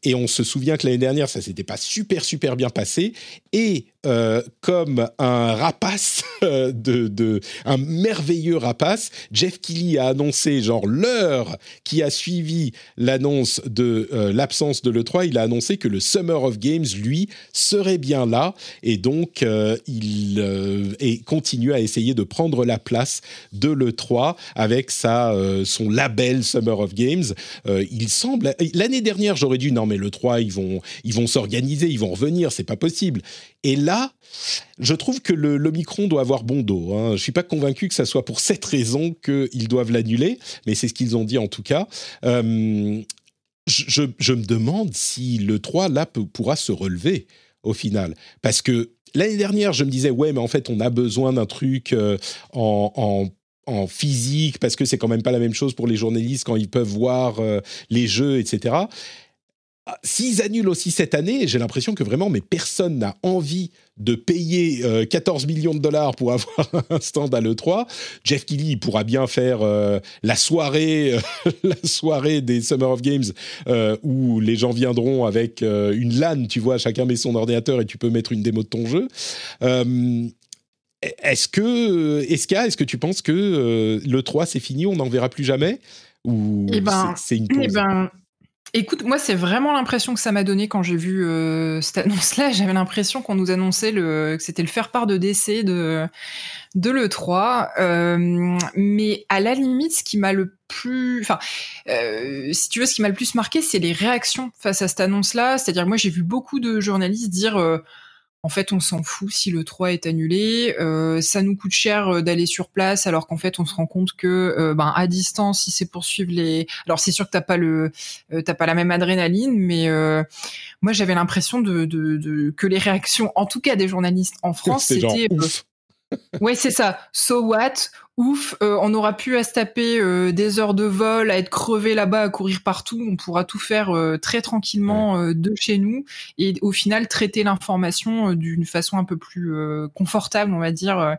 Et on se souvient que l'année dernière, ça s'était pas super super bien passé. Et euh, comme un rapace euh, un merveilleux rapace, Jeff Keighley a annoncé genre l'heure qui a suivi l'annonce de euh, l'absence de l'E3, il a annoncé que le Summer of Games, lui, serait bien là. Et donc, il continue à essayer de prendre la place de l'E3 avec sa, son label Summer of Games. Il semble... L'année dernière, j'aurais dit, non mais l'E3, ils vont ils vont s'organiser, ils vont revenir, c'est pas possible. Et là, je trouve que le l'Omicron doit avoir bon dos. Hein. Je suis pas convaincu que ça soit pour cette raison qu'ils doivent l'annuler, mais c'est ce qu'ils ont dit en tout cas. Euh, je, me demande si le 3 là pourra se relever au final, parce que l'année dernière, je me disais ouais, mais en fait, on a besoin d'un truc euh, en physique parce que c'est quand même pas la même chose pour les journalistes quand ils peuvent voir euh, les jeux, etc. ah, s'ils annulent aussi cette année, j'ai l'impression que vraiment, mais personne n'a envie de payer 14 euh, millions de dollars pour avoir un stand à l'E3. Jeff Keighley pourra bien faire euh, la soirée, la soirée des Summer of Games où les gens viendront avec une LAN, tu vois, chacun met son ordinateur et tu peux mettre une démo de ton jeu. est-ce que, est-ce est-ce que tu penses que le 3 c'est fini, on n'en verra plus jamais? Ou eh ben, c'est une pause? eh ben, Écoute, moi, c'est vraiment l'impression que ça m'a donné quand j'ai vu euh, cette annonce-là. J'avais l'impression qu'on nous annonçait le, que c'était le faire-part de décès de, de l'E3. Euh, mais à la limite, ce qui m'a le plus, enfin, euh, si tu veux, ce qui m'a le plus marqué, c'est les réactions face à cette annonce-là. C'est-à-dire, moi, j'ai vu beaucoup de journalistes dire en fait, on s'en fout si le 3 est annulé. Euh, ça nous coûte cher euh, d'aller sur place, alors qu'en fait, on se rend compte que, euh, ben, à distance, si c'est poursuivre les, alors c'est sûr que t'as pas le, t'as pas la même adrénaline, mais moi, j'avais l'impression de, de, de, que les réactions, en tout cas des journalistes en France, c'était ouais, c'est ça. So what? Ouf, euh, on aura pu à se taper euh, des heures de vol, à être crevé là-bas, à courir partout. On pourra tout faire euh, très tranquillement de chez nous et au final traiter l'information d'une façon un peu plus confortable, on va dire.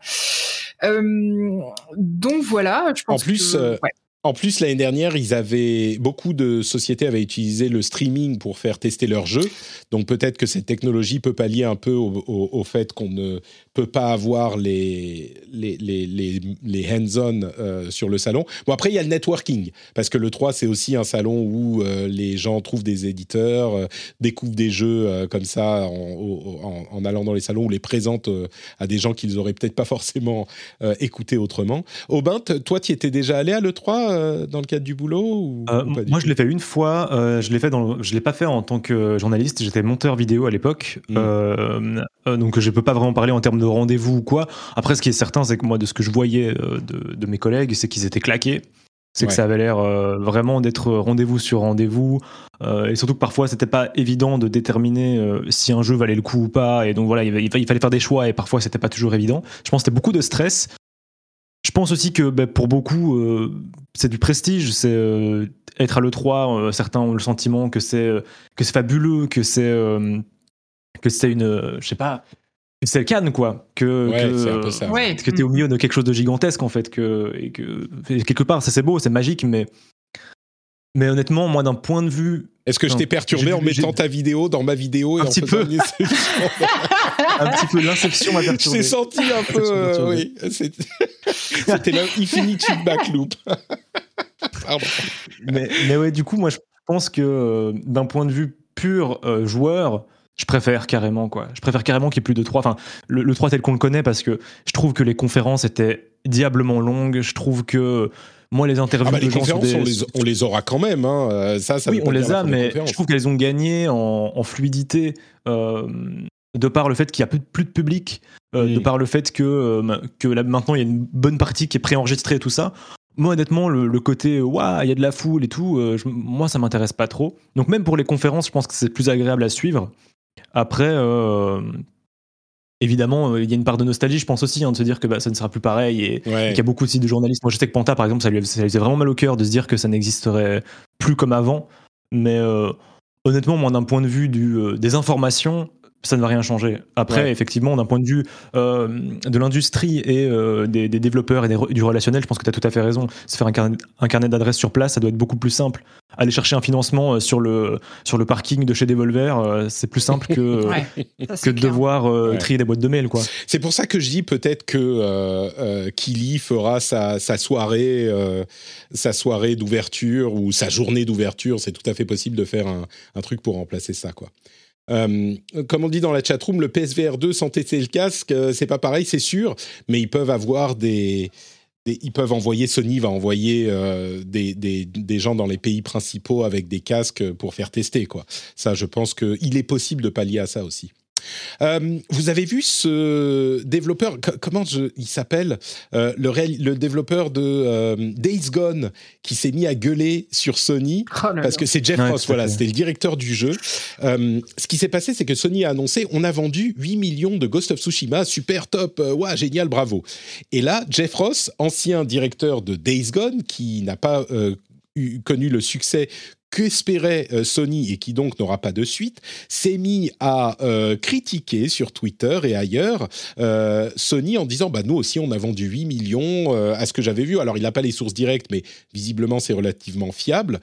donc voilà, je pense. En plus, que, en plus, l'année dernière, ils avaient beaucoup de sociétés avaient utilisé le streaming pour faire tester leurs jeux. Donc peut-être que cette technologie peut pallier un peu au, fait qu'on ne peut pas avoir les les, les, les, hands-on euh, sur le salon. Bon après, il y a le networking parce que le 3 c'est aussi un salon où euh, les gens trouvent des éditeurs, euh, découvrent des jeux comme ça en, allant dans les salons ou les présentent à des gens qu'ils auraient peut-être pas forcément écouté autrement. Aubin, toi, tu étais déjà allé à le 3 euh, dans le cadre du boulot euh, Moi, je l'ai fait une fois. Euh, je l'ai fait dans. Je l'ai pas fait en tant que journaliste. J'étais monteur vidéo à l'époque, mm. donc je peux pas vraiment parler en termes de rendez-vous ou quoi. Après, ce qui est certain, c'est que moi, de ce que je voyais de, mes collègues, c'est qu'ils étaient claqués. C'est que ça avait l'air vraiment d'être rendez-vous sur rendez-vous, et surtout que parfois c'était pas évident de déterminer si un jeu valait le coup ou pas, et donc voilà, il, il fallait faire des choix, et parfois c'était pas toujours évident. Je pense que c'était beaucoup de stress, je pense aussi que bah, pour beaucoup, c'est du prestige. C'est euh, être à l'E3. Euh, certains ont le sentiment que c'est que c'est fabuleux, que c'est que c'est une, je sais pas, c'est le Cannes quoi. Que ouais, que, t'es au milieu de quelque chose de gigantesque en fait. Que et que quelque part, ça c'est beau, c'est magique, mais mais honnêtement, moi, d'un point de vue. Est-ce que je t'ai perturbé en mettant ta vidéo dans ma vidéo et un en petit peu. un petit peu l'inception m'a perturbé. J'ai senti un peu. Euh, oui, c'était l'infinite feedback loop. mais, mais ouais, du coup, moi, je pense que euh, d'un point de vue pur euh, joueur, je préfère carrément quoi. Je préfère carrément qu'il y ait plus de 3. Enfin, le, le 3 tel qu'on le connaît parce que je trouve que les conférences étaient diablement longues. Je trouve que moi, les interviews ah bah, les conférences, on, les, aura quand même. Hein. Euh, ça, ça oui, on les a, mais je trouve qu'elles ont gagné en, fluidité. Euh, de par le fait qu'il n'y a plus, de public, euh, de par le fait que, que là, maintenant il y a une bonne partie qui est préenregistrée et tout ça. Moi, honnêtement, le, côté waouh, il y a de la foule et tout, moi, ça m'intéresse pas trop. Donc, même pour les conférences, je pense que c'est plus agréable à suivre. Après, évidemment, euh, il y a une part de nostalgie, je pense aussi, hein, de se dire que bah, ça ne sera plus pareil et, qu'il y a beaucoup aussi de journalistes. Moi, je sais que Panta, par exemple, ça lui, faisait vraiment mal au cœur de se dire que ça n'existerait plus comme avant. Mais euh, honnêtement, moi, d'un point de vue du, euh, des informations, ça ne va rien changer. Après, effectivement, d'un point de vue euh, de l'industrie et euh, des, développeurs et du relationnel, je pense que tu as tout à fait raison. Se faire un carnet, carnet d'adresses sur place, ça doit être beaucoup plus simple. Aller chercher un financement euh, sur le, sur le parking de chez Devolver, c'est plus simple que, que de devoir trier des boîtes de mail. C'est pour ça que je dis peut-être que Kili fera sa, sa soirée, sa soirée d'ouverture ou sa journée d'ouverture. C'est tout à fait possible de faire un, un truc pour remplacer ça. quoi. Euh, comme on dit dans la chatroom, le PSVR 2 sans tester le casque, euh, c'est pas pareil, c'est sûr, mais ils peuvent avoir des, ils peuvent envoyer, Sony va envoyer euh, des, des, des, gens dans les pays principaux avec des casques pour faire tester, quoi. Ça, je pense qu'il est possible de pallier à ça aussi. Euh, vous avez vu ce développeur, comment il s'appelle euh, le, le, développeur de euh, Days Gone qui s'est mis à gueuler sur Sony oh parce que c'est Jeff Ross, voilà, c'était le directeur du jeu. ce qui s'est passé, c'est que Sony a annoncé on a vendu 8 millions de Ghost of Tsushima, super top, ouais, génial, bravo. Et là, Jeff Ross, ancien directeur de Days Gone, qui n'a pas connu le succès qu'espérait euh, Sony et qui donc n'aura pas de suite, s'est mis à euh, critiquer sur Twitter et ailleurs euh, Sony en disant bah nous aussi on a vendu 8 millions à ce que j'avais vu. Alors il n'a pas les sources directes, mais visiblement c'est relativement fiable.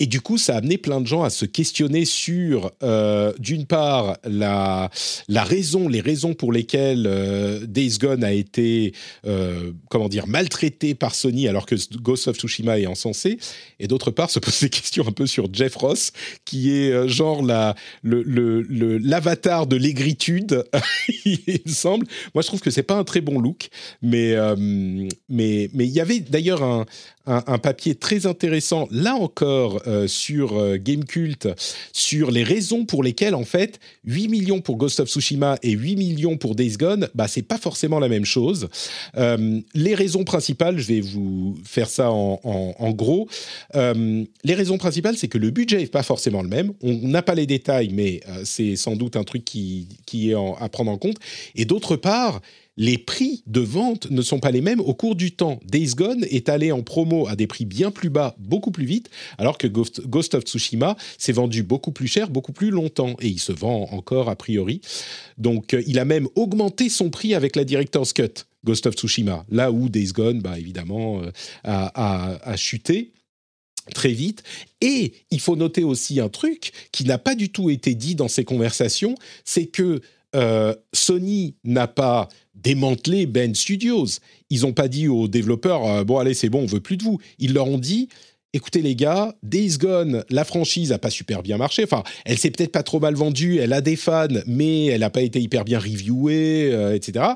Et du coup, ça a amené plein de gens à se questionner sur, euh, d'une part, la, la raison, les raisons pour lesquelles euh, Days Gone a été, euh, comment dire, maltraité par Sony alors que Ghost of Tsushima est encensé, et d'autre part, se poser des questions un peu sur Jeff Ross, qui est euh, genre la, le, le, l'avatar de l'aigritude, il me semble. Moi, je trouve que c'est pas un très bon look, mais euh, mais mais il y avait d'ailleurs un, un, papier très intéressant, là encore, euh, sur euh, Gamecult, sur les raisons pour lesquelles, en fait, 8 millions pour Ghost of Tsushima et 8 millions pour Days Gone, bah, c'est pas forcément la même chose. Euh, les raisons principales, je vais vous faire ça en, gros. les raisons principales, c'est que le budget n'est pas forcément le même. On n'a pas les détails, mais c'est sans doute un truc qui, qui est à prendre en compte. Et d'autre part, les prix de vente ne sont pas les mêmes au cours du temps. Days Gone est allé en promo à des prix bien plus bas, beaucoup plus vite, alors que Ghost of Tsushima s'est vendu beaucoup plus cher, beaucoup plus longtemps, et il se vend encore a priori. Donc euh, il a même augmenté son prix avec la Director's Cut, Ghost of Tsushima, là où Days Gone, bah, évidemment, euh, a, chuté très vite. Et il faut noter aussi un truc qui n'a pas du tout été dit dans ces conversations, c'est que euh, Sony n'a pas démantelé Ben Studios. Ils n'ont pas dit aux développeurs euh, bon allez c'est bon on veut plus de vous. Ils leur ont dit écoutez les gars, Days Gone, la franchise a pas super bien marché. Enfin, elle s'est peut-être pas trop mal vendue, elle a des fans, mais elle n'a pas été hyper bien reviewée, euh, etc.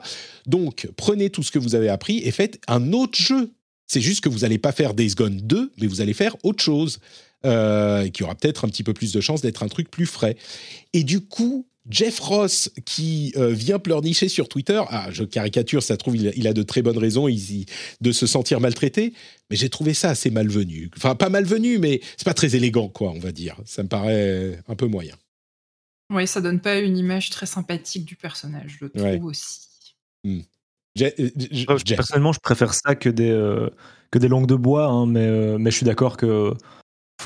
Donc prenez tout ce que vous avez appris et faites un autre jeu. C'est juste que vous n'allez pas faire Days Gone 2, mais vous allez faire autre chose. qui aura peut-être un petit peu plus de chance d'être un truc plus frais. Et du coup, Jeff Ross qui euh, vient pleurnicher sur Twitter, ah, je caricature, ça trouve, il, a de très bonnes raisons de se sentir maltraité, mais j'ai trouvé ça assez malvenu. Enfin, pas malvenu, mais c'est pas très élégant, quoi, on va dire. Ça me paraît un peu moyen. Oui, ça donne pas une image très sympathique du personnage, je trouve aussi. Hmm. Euh, personnellement, je préfère ça que des, euh, que des langues de bois, hein, mais, mais je suis d'accord que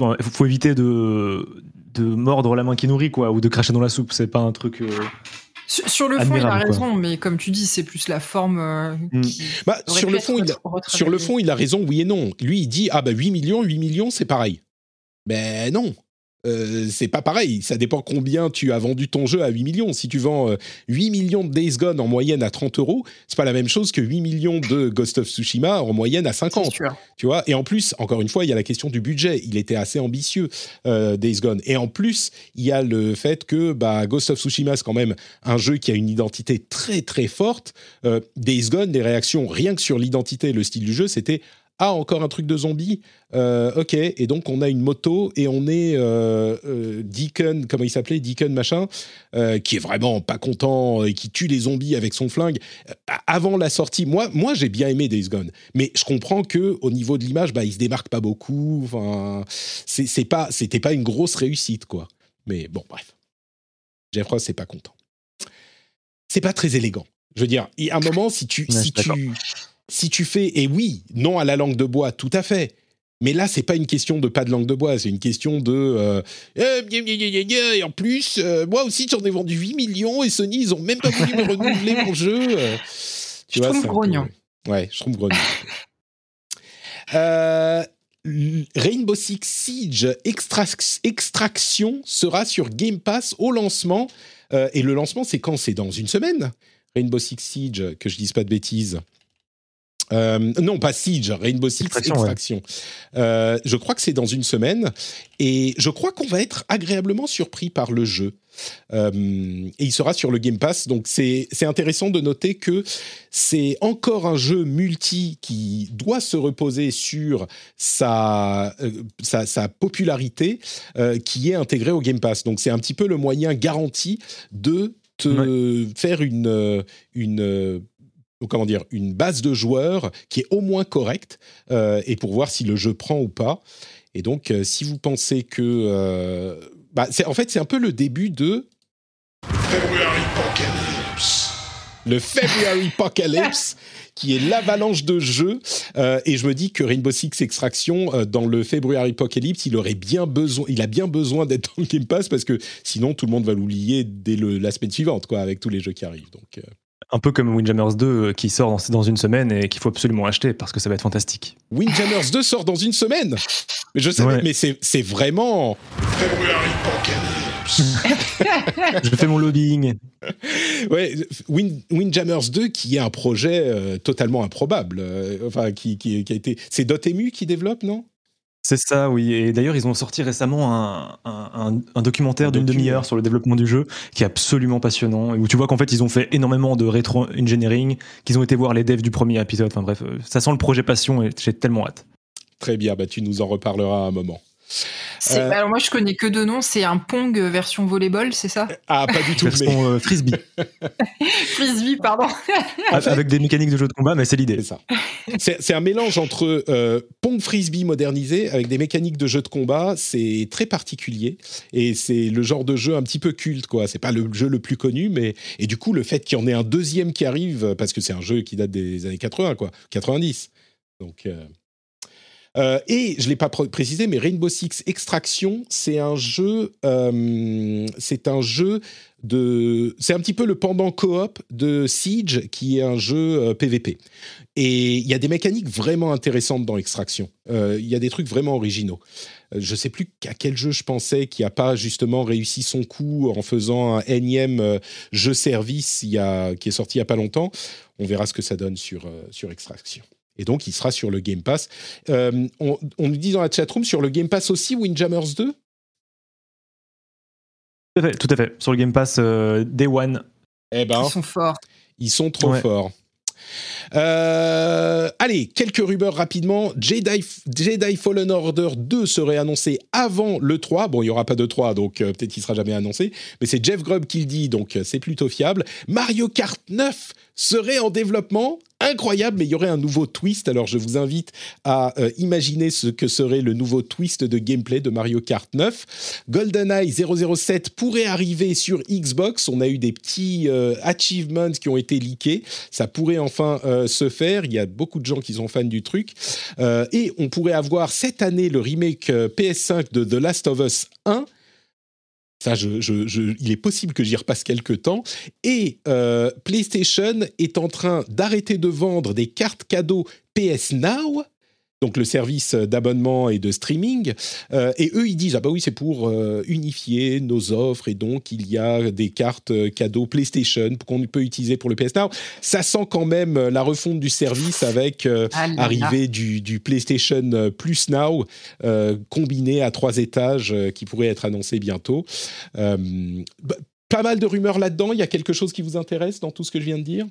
il faut, éviter de, de mordre la main qui nourrit, quoi, ou de cracher dans la soupe. C'est pas un truc. Euh, sur, le fond, il a raison, mais comme tu dis, c'est plus la forme. Euh, mm. bah, sur, le fond, il a, sur le fond, il a raison, oui et non. Lui, il dit Ah, bah 8 millions, 8 millions, c'est pareil. Ben non. Euh, c'est pas pareil. Ça dépend combien tu as vendu ton jeu à 8 millions. Si tu vends 8 euh, millions de Days Gone en moyenne à 30 euros, c'est pas la même chose que 8 millions de Ghost of Tsushima en moyenne à 50. Tu vois? Et en plus, encore une fois, il y a la question du budget. Il était assez ambitieux, euh, Days Gone. Et en plus, il y a le fait que bah, Ghost of Tsushima, c'est quand même un jeu qui a une identité très très forte. Days Gone, les réactions rien que sur l'identité et le style du jeu, c'était ah, encore un truc de zombie euh, Ok, et donc on a une moto et on est euh, euh, Deacon, comment il s'appelait Deacon machin, qui est vraiment pas content et qui tue les zombies avec son flingue. avant la sortie, moi, moi j'ai bien aimé Days Gone, mais je comprends que au niveau de l'image, bah, il se démarque pas beaucoup. Enfin, c'est pas, c'était pas une grosse réussite, quoi. Mais bon, bref. Jeff Ross, c'est pas content. C'est pas très élégant. Je veux dire, à un moment, si tu, si tu, si tu fais, et oui, non à la langue de bois, tout à fait. Mais là, c'est pas une question de pas de langue de bois, c'est une question de. Euh, eh, et en plus, euh, moi aussi, j'en ai vendu 8 millions et Sony, ils ont même pas voulu me renouveler mon jeu. Euh, tu je vois, trouve grognon. Ouais, je trouve grognon. Rainbow Six Siege Extraction sera sur Game Pass au lancement. et le lancement, c'est quand? C'est dans une semaine Rainbow Six Siege, que je dise pas de bêtises. Euh, non, pas Siege, Rainbow Six Extraction. Euh, je crois que c'est dans une semaine et je crois qu'on va être agréablement surpris par le jeu. Euh, et il sera sur le Game Pass, donc c'est intéressant de noter que c'est encore un jeu multi qui doit se reposer sur sa, sa, sa, popularité qui est intégré au Game Pass. Donc c'est un petit peu le moyen garanti de te faire une, une comment dire, une base de joueurs qui est au moins correcte euh, et pour voir si le jeu prend ou pas. Et donc, euh, si vous pensez que, euh, bah, en fait, c'est un peu le début de February Apocalypse. Le February Apocalypse, qui est l'avalanche de jeux. Euh, et je me dis que Rainbow Six Extraction, dans le February Apocalypse, il aurait bien besoin, il a bien besoin d'être dans le Game Pass parce que sinon tout le monde va l'oublier dès le, la semaine suivante, quoi, avec tous les jeux qui arrivent. Donc. Euh. Un peu comme Windjammers 2 qui sort dans, dans une semaine et qu'il faut absolument acheter parce que ça va être fantastique. Windjammers 2 sort dans une semaine Mais je sais, Ouais. mais c'est c'est vraiment. Je fais mon lobbying. Ouais, Wind, Windjammers 2 qui est un projet euh, totalement improbable. euh, enfin, qui, qui, qui a été. C'est Dotemu qui développe, non? C'est ça, oui. Et d'ailleurs, ils ont sorti récemment un, un- un- un documentaire Un d'une docu, demi-heure sur le développement du jeu qui est absolument passionnant. et Où tu vois qu'en fait, ils ont fait énormément de rétro-engineering, qu'ils ont été voir les devs du premier épisode. Enfin bref, euh, ça sent le projet passion et j'ai tellement hâte. Très bien, bah, tu nous en reparleras à un moment. Euh. Alors moi je connais que deux noms, c'est un Pong version volleyball, c'est ça? Ah, pas du tout, mais. Version euh, frisbee, Frisbee, pardon. avec des mécaniques de jeu de combat, mais c'est l'idée. C'est ça. C'est c'est un mélange entre euh, Pong Frisbee modernisé avec des mécaniques de jeu de combat. C'est très particulier et c'est le genre de jeu un petit peu culte, quoi. C'est pas le jeu le plus connu, mais et du coup le fait qu'il y en ait un deuxième qui arrive parce que c'est un jeu qui date des années 80, quoi, 90. Donc euh, euh, et je l'ai pas pr- précisé, mais Rainbow Six Extraction, c'est un jeu, euh, c'est un jeu de, c'est un petit peu le pendant coop de Siege, qui est un jeu euh, PVP. Et il y a des mécaniques vraiment intéressantes dans Extraction. Euh, Il y a des trucs vraiment originaux. Euh, Je sais plus à quel jeu je pensais qui a pas justement réussi son coup en faisant un énième euh, jeu service qui est sorti il y a pas longtemps. On verra ce que ça donne sur, euh, sur Extraction. Et donc, il sera sur le Game Pass. Euh, on, on nous dit dans la chatroom sur le Game Pass aussi Windjammers 2 Tout à fait, tout à fait. Sur le Game Pass euh, Day One. Eh ben, Ils sont forts. Ils sont trop Ouais. forts. Euh, allez, quelques rumeurs rapidement. Jedi, Jedi Fallen Order 2 serait annoncé avant le 3. Bon, il n'y aura pas de 3, donc euh, peut-être qu'il sera jamais annoncé. Mais c'est Jeff Grubb qui le dit, donc euh, c'est plutôt fiable. Mario Kart 9 serait en développement. Incroyable, mais il y aurait un nouveau twist. Alors je vous invite à imaginer ce que serait le nouveau twist de gameplay de Mario Kart 9. GoldenEye 007 pourrait arriver sur Xbox. On a eu des petits achievements qui ont été leakés. Ça pourrait enfin euh, se faire. Il y a beaucoup de gens qui sont fans du truc. Euh, et on pourrait avoir cette année le remake euh, PS5 de The Last of Us 1. Ça, je, je- je- il est possible que j'y repasse quelques temps. Et PlayStation est en train d'arrêter de vendre des cartes cadeaux PS Now, donc le service d'abonnement et de streaming. Euh, et eux, ils disent ah bah oui, c'est pour euh, unifier nos offres et donc il y a des cartes euh, cadeaux PlayStation qu'on peut utiliser pour le PS Now. Ça sent quand même la refonte du service avec euh, Ah là là. arrivée du, du PlayStation Plus Now combiné à trois étages qui pourrait être annoncé bientôt. Bah, pas mal de rumeurs là-dedans. Il y a quelque chose qui vous intéresse dans tout ce que je viens de dire?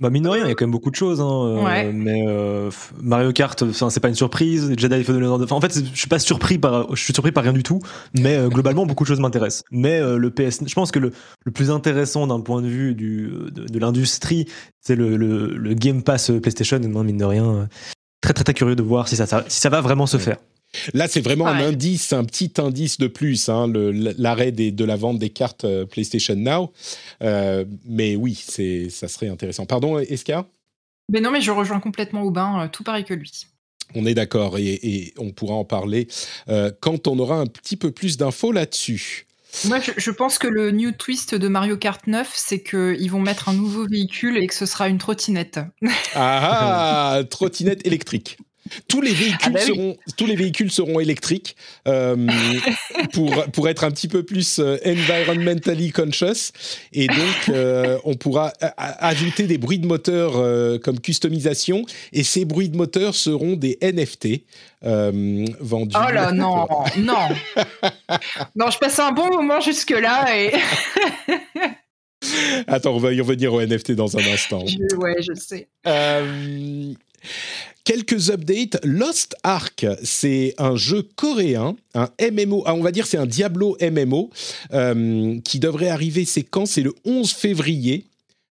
Bah mine de rien, il y a quand même beaucoup de choses. hein, euh, Ouais. Mais euh, Mario Kart, enfin, c'est pas une surprise. Jedi Fallen Order. enfin, en fait, je suis pas surpris par, je suis surpris par rien du tout. Mais euh, globalement, beaucoup de choses m'intéressent. Mais euh, le PS, je pense que le, le plus intéressant d'un point de vue du, de, de l'industrie, c'est le, le, le Game Pass PlayStation. Et non, mine de rien, euh, très très très curieux de voir si ça, ça- si ça va vraiment se Ouais. faire. Là, c'est vraiment un indice, un petit indice de plus, hein, l'arrêt de la vente des cartes euh, PlayStation Now. Euh, mais oui, ça serait intéressant. Pardon, Esca Mais non, mais je rejoins complètement Aubin, euh, tout pareil que lui. On est d'accord et, et on pourra en parler euh, quand on aura un petit peu plus d'infos là-dessus. Moi, je, je pense que le new twist de Mario Kart 9, c'est qu'ils vont mettre un nouveau véhicule et que ce sera une trottinette. Ah, ah, trottinette électrique. Tous les véhicules Ah bah oui. seront tous les véhicules seront électriques euh, pour pour être un petit peu plus euh, environmentally conscious et donc euh, on pourra ajouter des bruits de moteur euh, comme customisation et ces bruits de moteur seront des NFT vendus. Oh là, non, non. Non, je passe un bon moment jusque-là et. Attends, on va y revenir aux NFT dans un instant. Je- ouais, je sais. Euh, quelques updates. Lost Ark, c'est un jeu coréen, un MMO, ah, on va dire c'est un Diablo MMO, euh, qui devrait arriver, c'est quand? C'est le 11 février.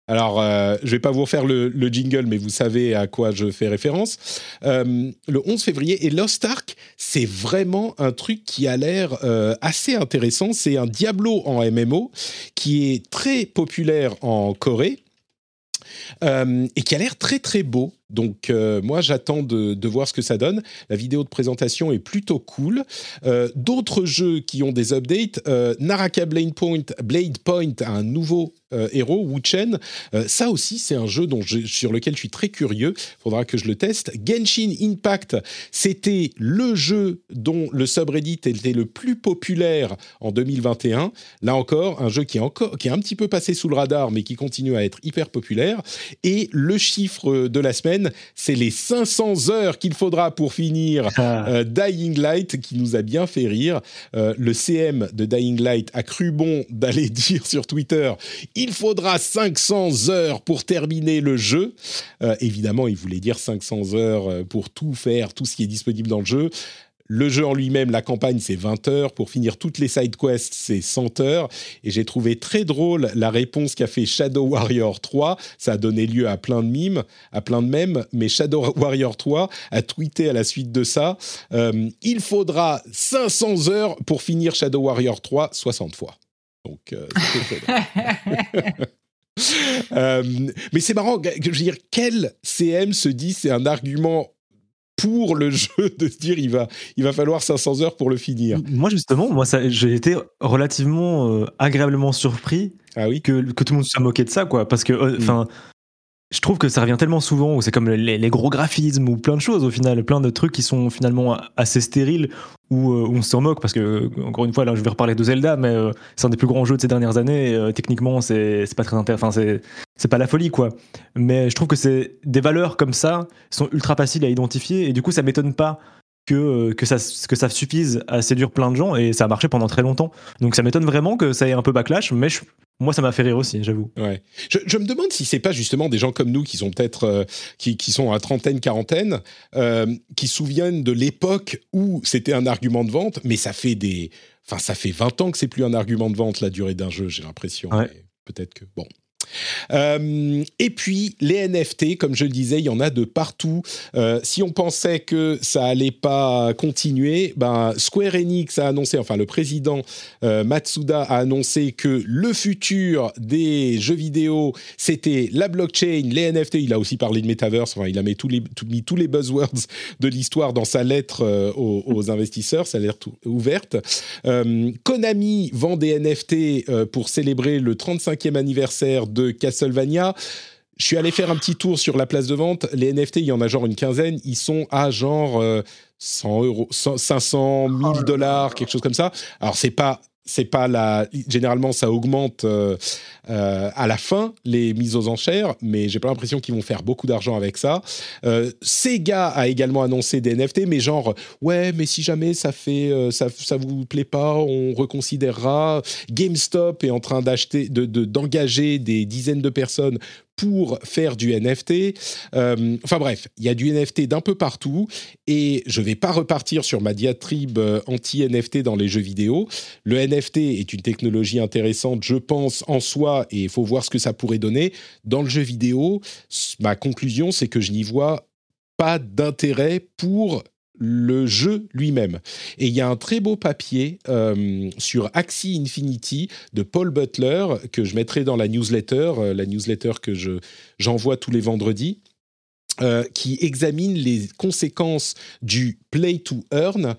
Alors, euh, je vais pas vous refaire le, le jingle, mais vous savez à quoi je fais référence. Euh, le 11 février, et Lost Ark, c'est vraiment un truc qui a l'air assez intéressant. C'est un Diablo en MMO qui est très populaire en Corée. et qui a l'air très très beau. Donc euh, moi j'attends de, voir ce que ça donne. La vidéo de présentation est plutôt cool. Euh, D'autres jeux qui ont des updates, euh, Naraka Blade Point, Blade Point a un nouveau héros, Wu Chen. Ça aussi c'est un jeu dont sur lequel je suis très curieux. Faudra que je le teste. Genshin Impact, c'était le jeu dont le subreddit était le plus populaire en 2021. Là encore, un jeu qui est encore qui est un petit peu passé sous le radar, mais qui continue à être hyper populaire. Et le chiffre de la semaine c'est les 500 heures qu'il faudra pour finir ah. euh, Dying Light, qui nous a bien fait rire. Euh, le CM de Dying Light a cru bon d'aller dire sur Twitter il faudra 500 heures pour terminer le jeu. Euh, évidemment, il voulait dire 500 heures pour tout faire, tout ce qui est disponible dans le jeu. Le jeu en lui-même, la campagne, c'est 20 heures. Pour finir toutes les side quests, c'est 100 heures. Et j'ai trouvé très drôle la réponse qu'a fait Shadow Warrior 3. Ça a donné lieu à plein de mimes, à plein de mèmes. Mais Shadow Warrior 3 a tweeté à la suite de ça euh, Il faudra 500 heures pour finir Shadow Warrior 3 60 fois. Donc, euh, euh, mais c'est marrant, je veux dire, quel CM se dit c'est un argument pour le jeu de se dire il va, il va falloir 500 heures pour le finir. Moi justement, moi j'ai été relativement euh, agréablement surpris ah oui que, que, tout le monde se moquait de ça quoi, parce que euh, mm. enfin. Je trouve que ça revient tellement souvent où c'est comme les, gros graphismes ou plein de choses au final, plein de trucs qui sont finalement assez stériles où, euh, on s'en moque parce que encore une fois là je vais reparler de Zelda mais euh, c'est un des plus grands jeux de ces dernières années euh, techniquement c'est pas très intéressant c'est pas la folie quoi mais je trouve que des valeurs comme ça sont ultra faciles à identifier et du coup ça m'étonne pas que, que, ça, que ça suffise à séduire plein de gens et ça a marché pendant très longtemps. Donc ça m'étonne vraiment que ça ait un peu backlash, mais je, moi, ça m'a fait rire aussi, j'avoue. Ouais. Je, je, me demande si c'est pas justement des gens comme nous qui sont peut-être euh, qui, qui, sont à trentaine, quarantaine, euh, qui se souviennent de l'époque où c'était un argument de vente, mais ça fait des, enfin, ça fait 20 ans que c'est plus un argument de vente la durée d'un jeu, j'ai l'impression. Ouais. Peut-être que bon. Euh, et puis les NFT, comme je le disais, il y en a de partout. Euh, si on pensait que ça allait pas continuer, ben Square Enix a annoncé, enfin le président euh, Matsuda a annoncé que le futur des jeux vidéo c'était la blockchain, les NFT. Il a aussi parlé de metaverse. Enfin, il a mis tous les, buzzwords de l'histoire dans sa lettre aux, aux, investisseurs, sa lettre ouverte. Konami vend des NFT pour célébrer le 35e anniversaire de Castlevania. Je suis allé faire un petit tour sur la place de vente. Les NFT, il y en a genre une quinzaine. Ils sont à genre 100 euros, 500 000 dollars, quelque chose comme ça. Alors, c'est pas c'est pas la. Généralement, ça augmente euh, euh, à la fin les mises aux enchères, mais j'ai pas l'impression qu'ils vont faire beaucoup d'argent avec ça. Euh, Sega a également annoncé des NFT, mais genre ouais, mais si jamais ça fait ça, ça vous plaît pas, on reconsidérera. GameStop est en train d'acheter, de d'engager des dizaines de personnes pour faire du NFT. Euh, enfin bref, il y a du NFT d'un peu partout et je ne vais pas repartir sur ma diatribe euh, anti-NFT dans les jeux vidéo. Le NFT est une technologie intéressante, je pense, en soi et il faut voir ce que ça pourrait donner. Dans le jeu vidéo, ma conclusion, c'est que je n'y vois pas d'intérêt pour le jeu lui-même. Et il y a un très beau papier euh, sur Axie Infinity de Paul Butler que je mettrai dans la newsletter, euh, la newsletter que je, j'envoie tous les vendredis. Euh, qui examine les conséquences du play to earn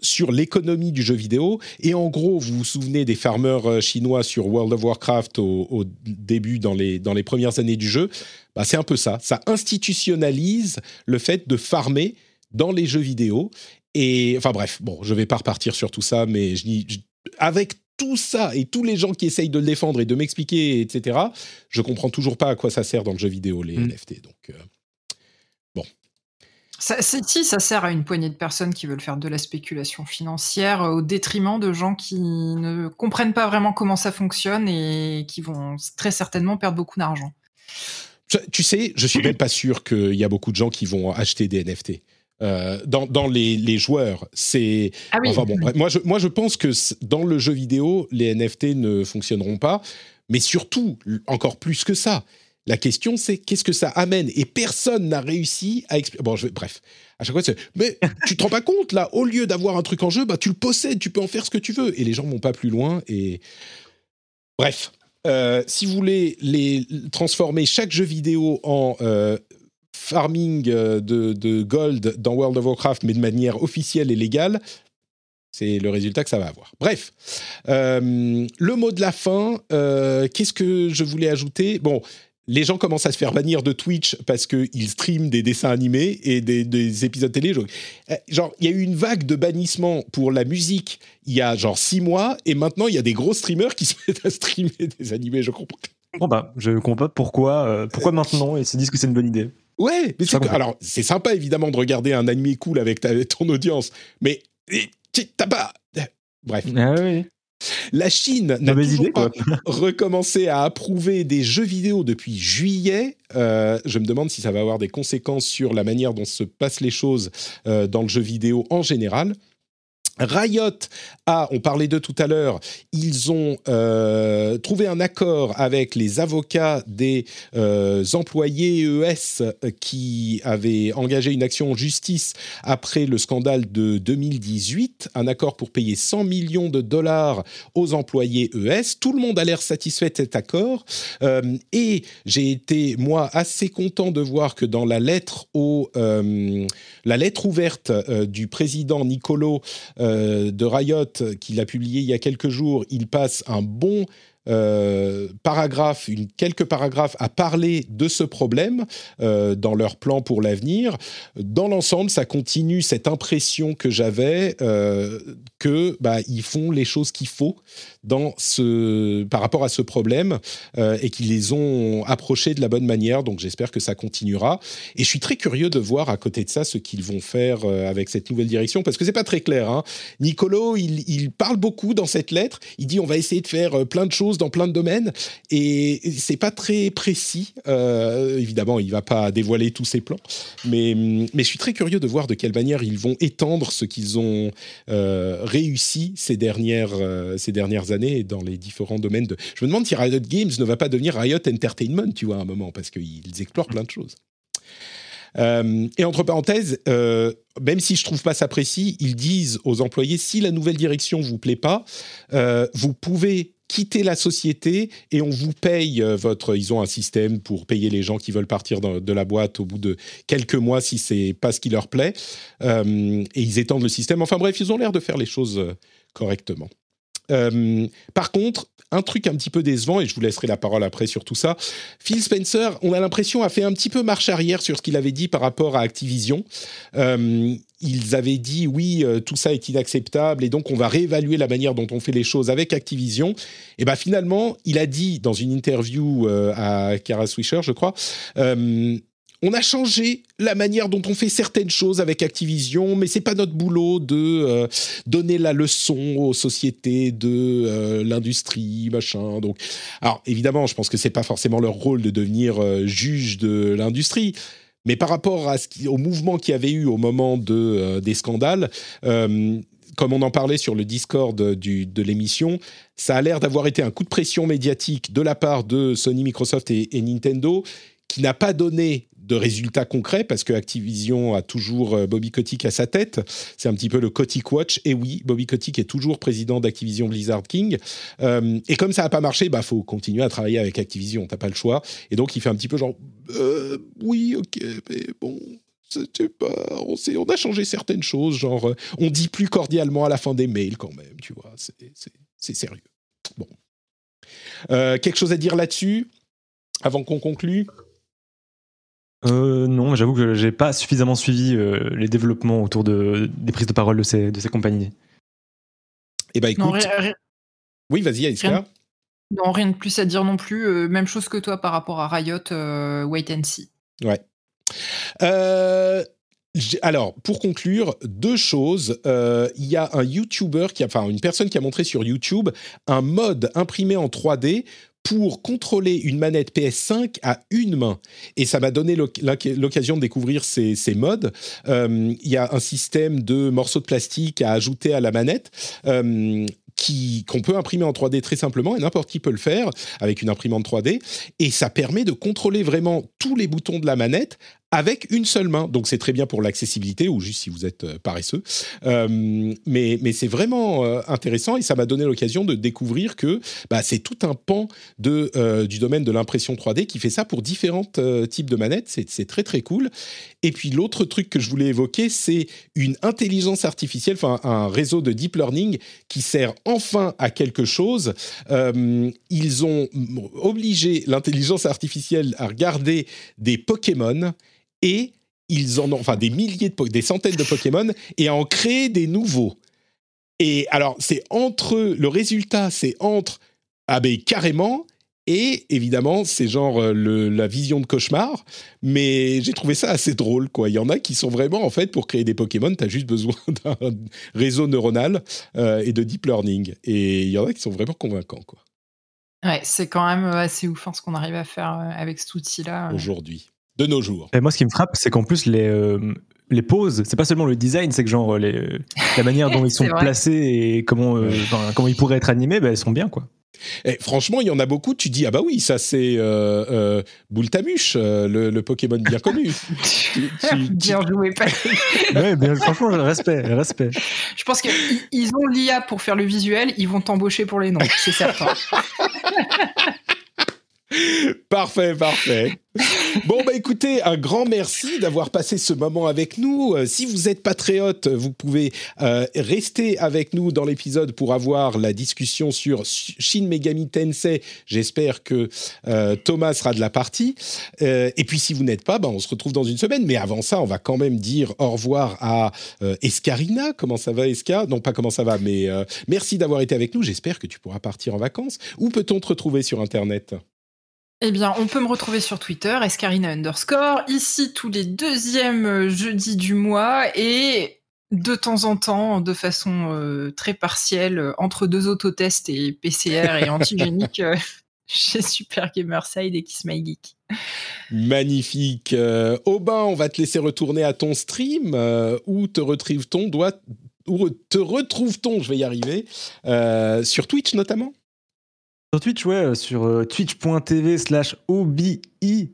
sur l'économie du jeu vidéo. Et en gros, vous vous souvenez des farmers chinois sur World of Warcraft au, au début, dans les, dans les premières années du jeu bah, C'est un peu ça. Ça institutionnalise le fait de farmer dans les jeux vidéo. Et enfin bref, bon, je vais pas repartir sur tout ça, mais je, je, avec tout ça et tous les gens qui essayent de le défendre et de m'expliquer, etc., je comprends toujours pas à quoi ça sert dans le jeu vidéo, les mmh. NFT. Donc, euh, bon. Ça, si, ça sert à une poignée de personnes qui veulent faire de la spéculation financière au détriment de gens qui ne comprennent pas vraiment comment ça fonctionne et qui vont très certainement perdre beaucoup d'argent. Tu sais, je suis même pas sûr qu'il y a beaucoup de gens qui vont acheter des NFT. Euh, dans, dans les, les, joueurs. C'est ah oui. enfin bon. Moi je, moi je pense que dans le jeu vidéo, les NFT ne fonctionneront pas, mais surtout encore plus que ça. La question c'est qu'est-ce que ça amène? Et personne n'a réussi à expliquer. Bon, je vais, bref. À chaque fois, c'est mais tu te rends pas compte là, au lieu d'avoir un truc en jeu, bah tu le possèdes, tu peux en faire ce que tu veux et les gens vont pas plus loin et bref. Euh, si vous voulez les transformer chaque jeu vidéo en euh, farming euh, de, gold dans World of Warcraft, mais de manière officielle et légale, c'est le résultat que ça va avoir. Bref, le mot de la fin, qu'est-ce que je voulais ajouter? Bon, les gens commencent à se faire bannir de Twitch parce qu'ils streament des dessins animés et des, des épisodes télé. Genre, euh, genre, il y a eu une vague de bannissement pour la musique il y a genre six mois, et maintenant il y a des gros streamers qui se mettent à streamer des animés. Je comprends. Bon bah, je comprends pas pourquoi, euh, pourquoi maintenant ils se disent que c'est une bonne idée. Ouais, mais c'est alors c'est sympa évidemment de regarder un animé cool avec ta- ton audience, mais t'as pas. Bref, Ah oui. La Chine n'a Mauvaise toujours idée, pas recommencé à approuver des jeux vidéo depuis juillet. Euh, je me demande si ça va avoir des conséquences sur la manière dont se passent les choses euh, dans le jeu vidéo en général. Riot a, on parlait d'eux tout à l'heure, ils ont euh, trouvé un accord avec les avocats des euh, employés ES qui avaient engagé une action en justice après le scandale de 2018, un accord pour payer 100 millions de dollars aux employés ES. Tout le monde a l'air satisfait de cet accord. Euh, et j'ai été, moi, assez content de voir que dans la lettre, au, la lettre ouverte du président Nicolo de Riot, qu'il a publié il y a quelques jours, il passe un bon euh, paragraphe, une, quelques paragraphes à parler de ce problème euh, dans leur plan pour l'avenir. Dans l'ensemble, ça continue cette impression que j'avais euh, que bah, ils font les choses qu'il faut dans ce, par rapport à ce problème euh, et qu'ils les ont approchés de la bonne manière. Donc j'espère que ça continuera. Et je suis très curieux de voir à côté de ça ce qu'ils vont faire avec cette nouvelle direction parce que c'est pas très clair. Hein. Nicolo, il, parle beaucoup dans cette lettre. Il dit on va essayer de faire plein de choses dans plein de domaines et c'est pas très précis. Euh, évidemment, il va pas dévoiler tous ses plans, mais mais je suis très curieux de voir de quelle manière ils vont étendre ce qu'ils ont euh, réussi ces dernières euh, ces dernières années dans les différents domaines de. Je me demande si Riot Games ne va pas devenir Riot Entertainment, tu vois, à un moment, parce qu'ils explorent plein de choses. Et entre parenthèses, même si je trouve pas ça précis, ils disent aux employés si la nouvelle direction vous plaît pas, vous pouvez quitter la société et on vous paye euh, votre. Ils ont un système pour payer les gens qui veulent partir de la boîte au bout de quelques mois si c'est pas ce qui leur plaît. Euh, et ils étendent le système. Enfin bref, ils ont l'air de faire les choses euh, correctement. Par contre, un truc un petit peu décevant, et je vous laisserai la parole après sur tout ça, Phil Spencer, on a l'impression, a fait un petit peu marche arrière sur ce qu'il avait dit par rapport à Activision. Euh, ils avaient dit oui, euh, tout ça est inacceptable et donc on va réévaluer la manière dont on fait les choses avec Activision. Et ben finalement, il a dit dans une interview euh, à Kara Swisher, je crois, on a changé la manière dont on fait certaines choses avec Activision, mais c'est pas notre boulot de euh, donner la leçon aux sociétés de euh, l'industrie, machin. Donc, alors évidemment, je pense que c'est pas forcément leur rôle de devenir euh, juge de l'industrie. Mais par rapport au mouvement qu'il y avait eu au moment de, des scandales, comme on en parlait sur le Discord de l'émission, ça a l'air d'avoir été un coup de pression médiatique de la part de Sony, Microsoft et Nintendo qui n'a pas donné de résultats concrets parce que Activision a toujours euh, Bobby Kotick à sa tête. C'est un petit peu le Kotick Watch. Et oui, Bobby Kotick est toujours président d'Activision Blizzard King. Euh, et comme ça n'a pas marché, bah faut continuer à travailler avec Activision. T'as pas le choix. Et donc il fait un petit peu genre, Euh, oui, ok, mais bon. pas, on, a changé certaines choses, genre on dit plus cordialement à la fin des mails quand même, tu vois, c'est- sérieux. Bon. Quelque chose à dire là-dessus avant qu'on conclue? Euh, non, j'avoue que j'ai pas suffisamment suivi euh, les développements autour de, des prises de parole de ces, de ces compagnies. Eh ben écoute, Non, rien, rien- oui, vas-y, Alicia. rien- non, rien de plus à dire non plus. euh, même chose que toi par rapport à Riot, euh, wait and see. Ouais. Euh, alors, pour conclure, deux choses. Euh, Il y a un YouTuber, qui a, enfin une personne qui a montré sur YouTube un mode imprimé en 3D pour contrôler une manette PS5 à une main. Et ça m'a donné l'oc- l'oc- l'occasion de découvrir ces, modes. Euh, Il y a un système de morceaux de plastique à ajouter à la manette. euh, qu'on peut imprimer en 3D très simplement et n'importe qui peut le faire avec une imprimante 3D et ça permet de contrôler vraiment tous les boutons de la manette avec une seule main. Donc c'est très bien pour l'accessibilité ou juste si vous êtes euh, paresseux. Euh, mais mais c'est vraiment euh, intéressant et ça m'a donné l'occasion de découvrir que bah, c'est tout un pan de, du domaine de l'impression 3D qui fait ça pour différents types de manettes. C'est très très cool. Et puis l'autre truc que je voulais évoquer, c'est une intelligence artificielle, enfin un réseau de deep learning qui sert enfin à quelque chose. ils ont obligé l'intelligence artificielle à regarder des Pokémon et ils en ont, enfin des milliers de, des centaines de Pokémon et à en créer des nouveaux. Et alors, c'est entre, le résultat, c'est entre, ah ben carrément, et évidemment, c'est genre euh, le, la vision de cauchemar, mais j'ai trouvé ça assez drôle, quoi. Il y en a qui sont vraiment, en fait, pour créer des Pokémon, tu as juste besoin d'un réseau neuronal euh, et de deep learning. Et il y en a qui sont vraiment convaincants, quoi. Ouais, c'est quand même assez ouf hein, ce qu'on arrive à faire euh, avec cet outil-là. Aujourd'hui de nos jours. Et moi, ce qui me frappe, c'est qu'en plus, les, euh, les poses, c'est pas seulement le design, c'est que genre les, la manière dont ils sont placés et comment, euh, comment ils pourraient être animés, bah, elles sont bien, quoi. Et franchement, il y en a beaucoup. Tu dis ah bah oui, ça c'est euh, euh Boultamuche, le, Pokémon bien connu. bien joué, Patrick. ouais, bien, franchement, respect, respect. Je pense qu'ils ont l'IA pour faire le visuel, ils vont t'embaucher pour les noms, c'est certain. parfait, parfait. Bon, bah écoutez, un grand merci d'avoir passé ce moment avec nous. Euh, si vous êtes patriote, vous pouvez euh, rester avec nous dans l'épisode pour avoir la discussion sur Shin Megami Tensei. J'espère que euh, Thomas sera de la partie. et puis si vous n'êtes pas, bah, on se retrouve dans une semaine. Mais avant ça, on va quand même dire au revoir à Escarina. Comment ça va, Esca Non, pas comment ça va, mais merci d'avoir été avec nous. J'espère que tu pourras partir en vacances. Où peut-on te retrouver sur Internet? Eh bien, on peut me retrouver sur Twitter, escarina underscore, ici tous les deuxièmes jeudis du mois et de temps en temps, de façon euh, très partielle, entre deux autotests et PCR et antigénique, euh, chez Super Gamerside et Kiss My Geek. Magnifique. Euh, Aubin, on va te laisser retourner à ton stream. où te retrouve-t-on? Où te retrouve-t-on? Je vais y arriver. sur Twitch notamment? Sur Twitch, ouais, euh, sur euh, twitch.tv slash OBI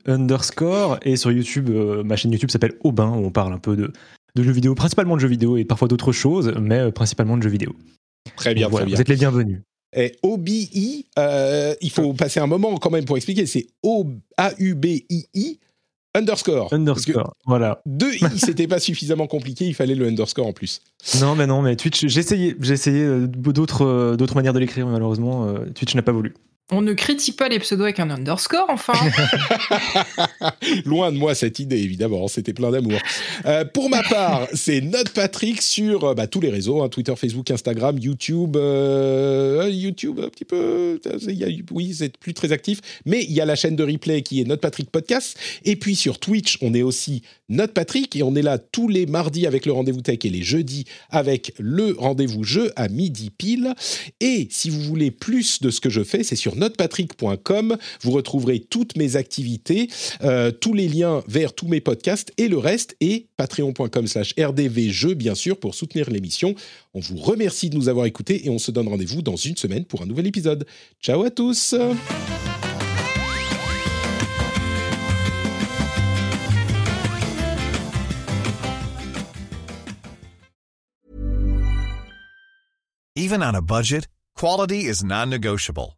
underscore et sur YouTube, euh, ma chaîne YouTube s'appelle Aubin, où on parle un peu de, de, jeux vidéo, principalement de jeux vidéo et parfois d'autres choses, mais principalement de jeux vidéo. Très bien, très bien. Vous êtes les bienvenus. Et OBI, il faut passer un moment quand même pour expliquer, c'est A-U-B-I-I underscore. Underscore, voilà. Deux i, c'était pas suffisamment compliqué, il fallait le underscore en plus. Non, mais non, mais Twitch, j'ai essayé, j'ai essayé d'autres, d'autres manières de l'écrire, malheureusement, euh, Twitch n'a pas voulu. On ne critique pas les pseudos avec un underscore, enfin. Loin de moi cette idée, évidemment. C'était plein d'amour. Euh, pour ma part, c'est Note Patrick sur euh, bah, tous les réseaux hein, Twitter, Facebook, Instagram, YouTube. Euh, YouTube, un petit peu. oui, c'est plus très actif. Mais il y a la chaîne de replay qui est Note Patrick Podcast. Et puis sur Twitch, on est aussi Note Patrick. Et on est là tous les mardis avec le rendez-vous tech et les jeudis avec le rendez-vous jeu à midi pile. Et si vous voulez plus de ce que je fais, c'est sur notepatrick.com. Vous retrouverez toutes mes activités, euh, tous les liens vers tous mes podcasts et le reste et patreon.com slash rdvjeux bien sûr pour soutenir l'émission. On vous remercie de nous avoir écoutés et on se donne rendez-vous dans une semaine pour un nouvel épisode. Ciao à tous Even on a budget, quality is non-negotiable.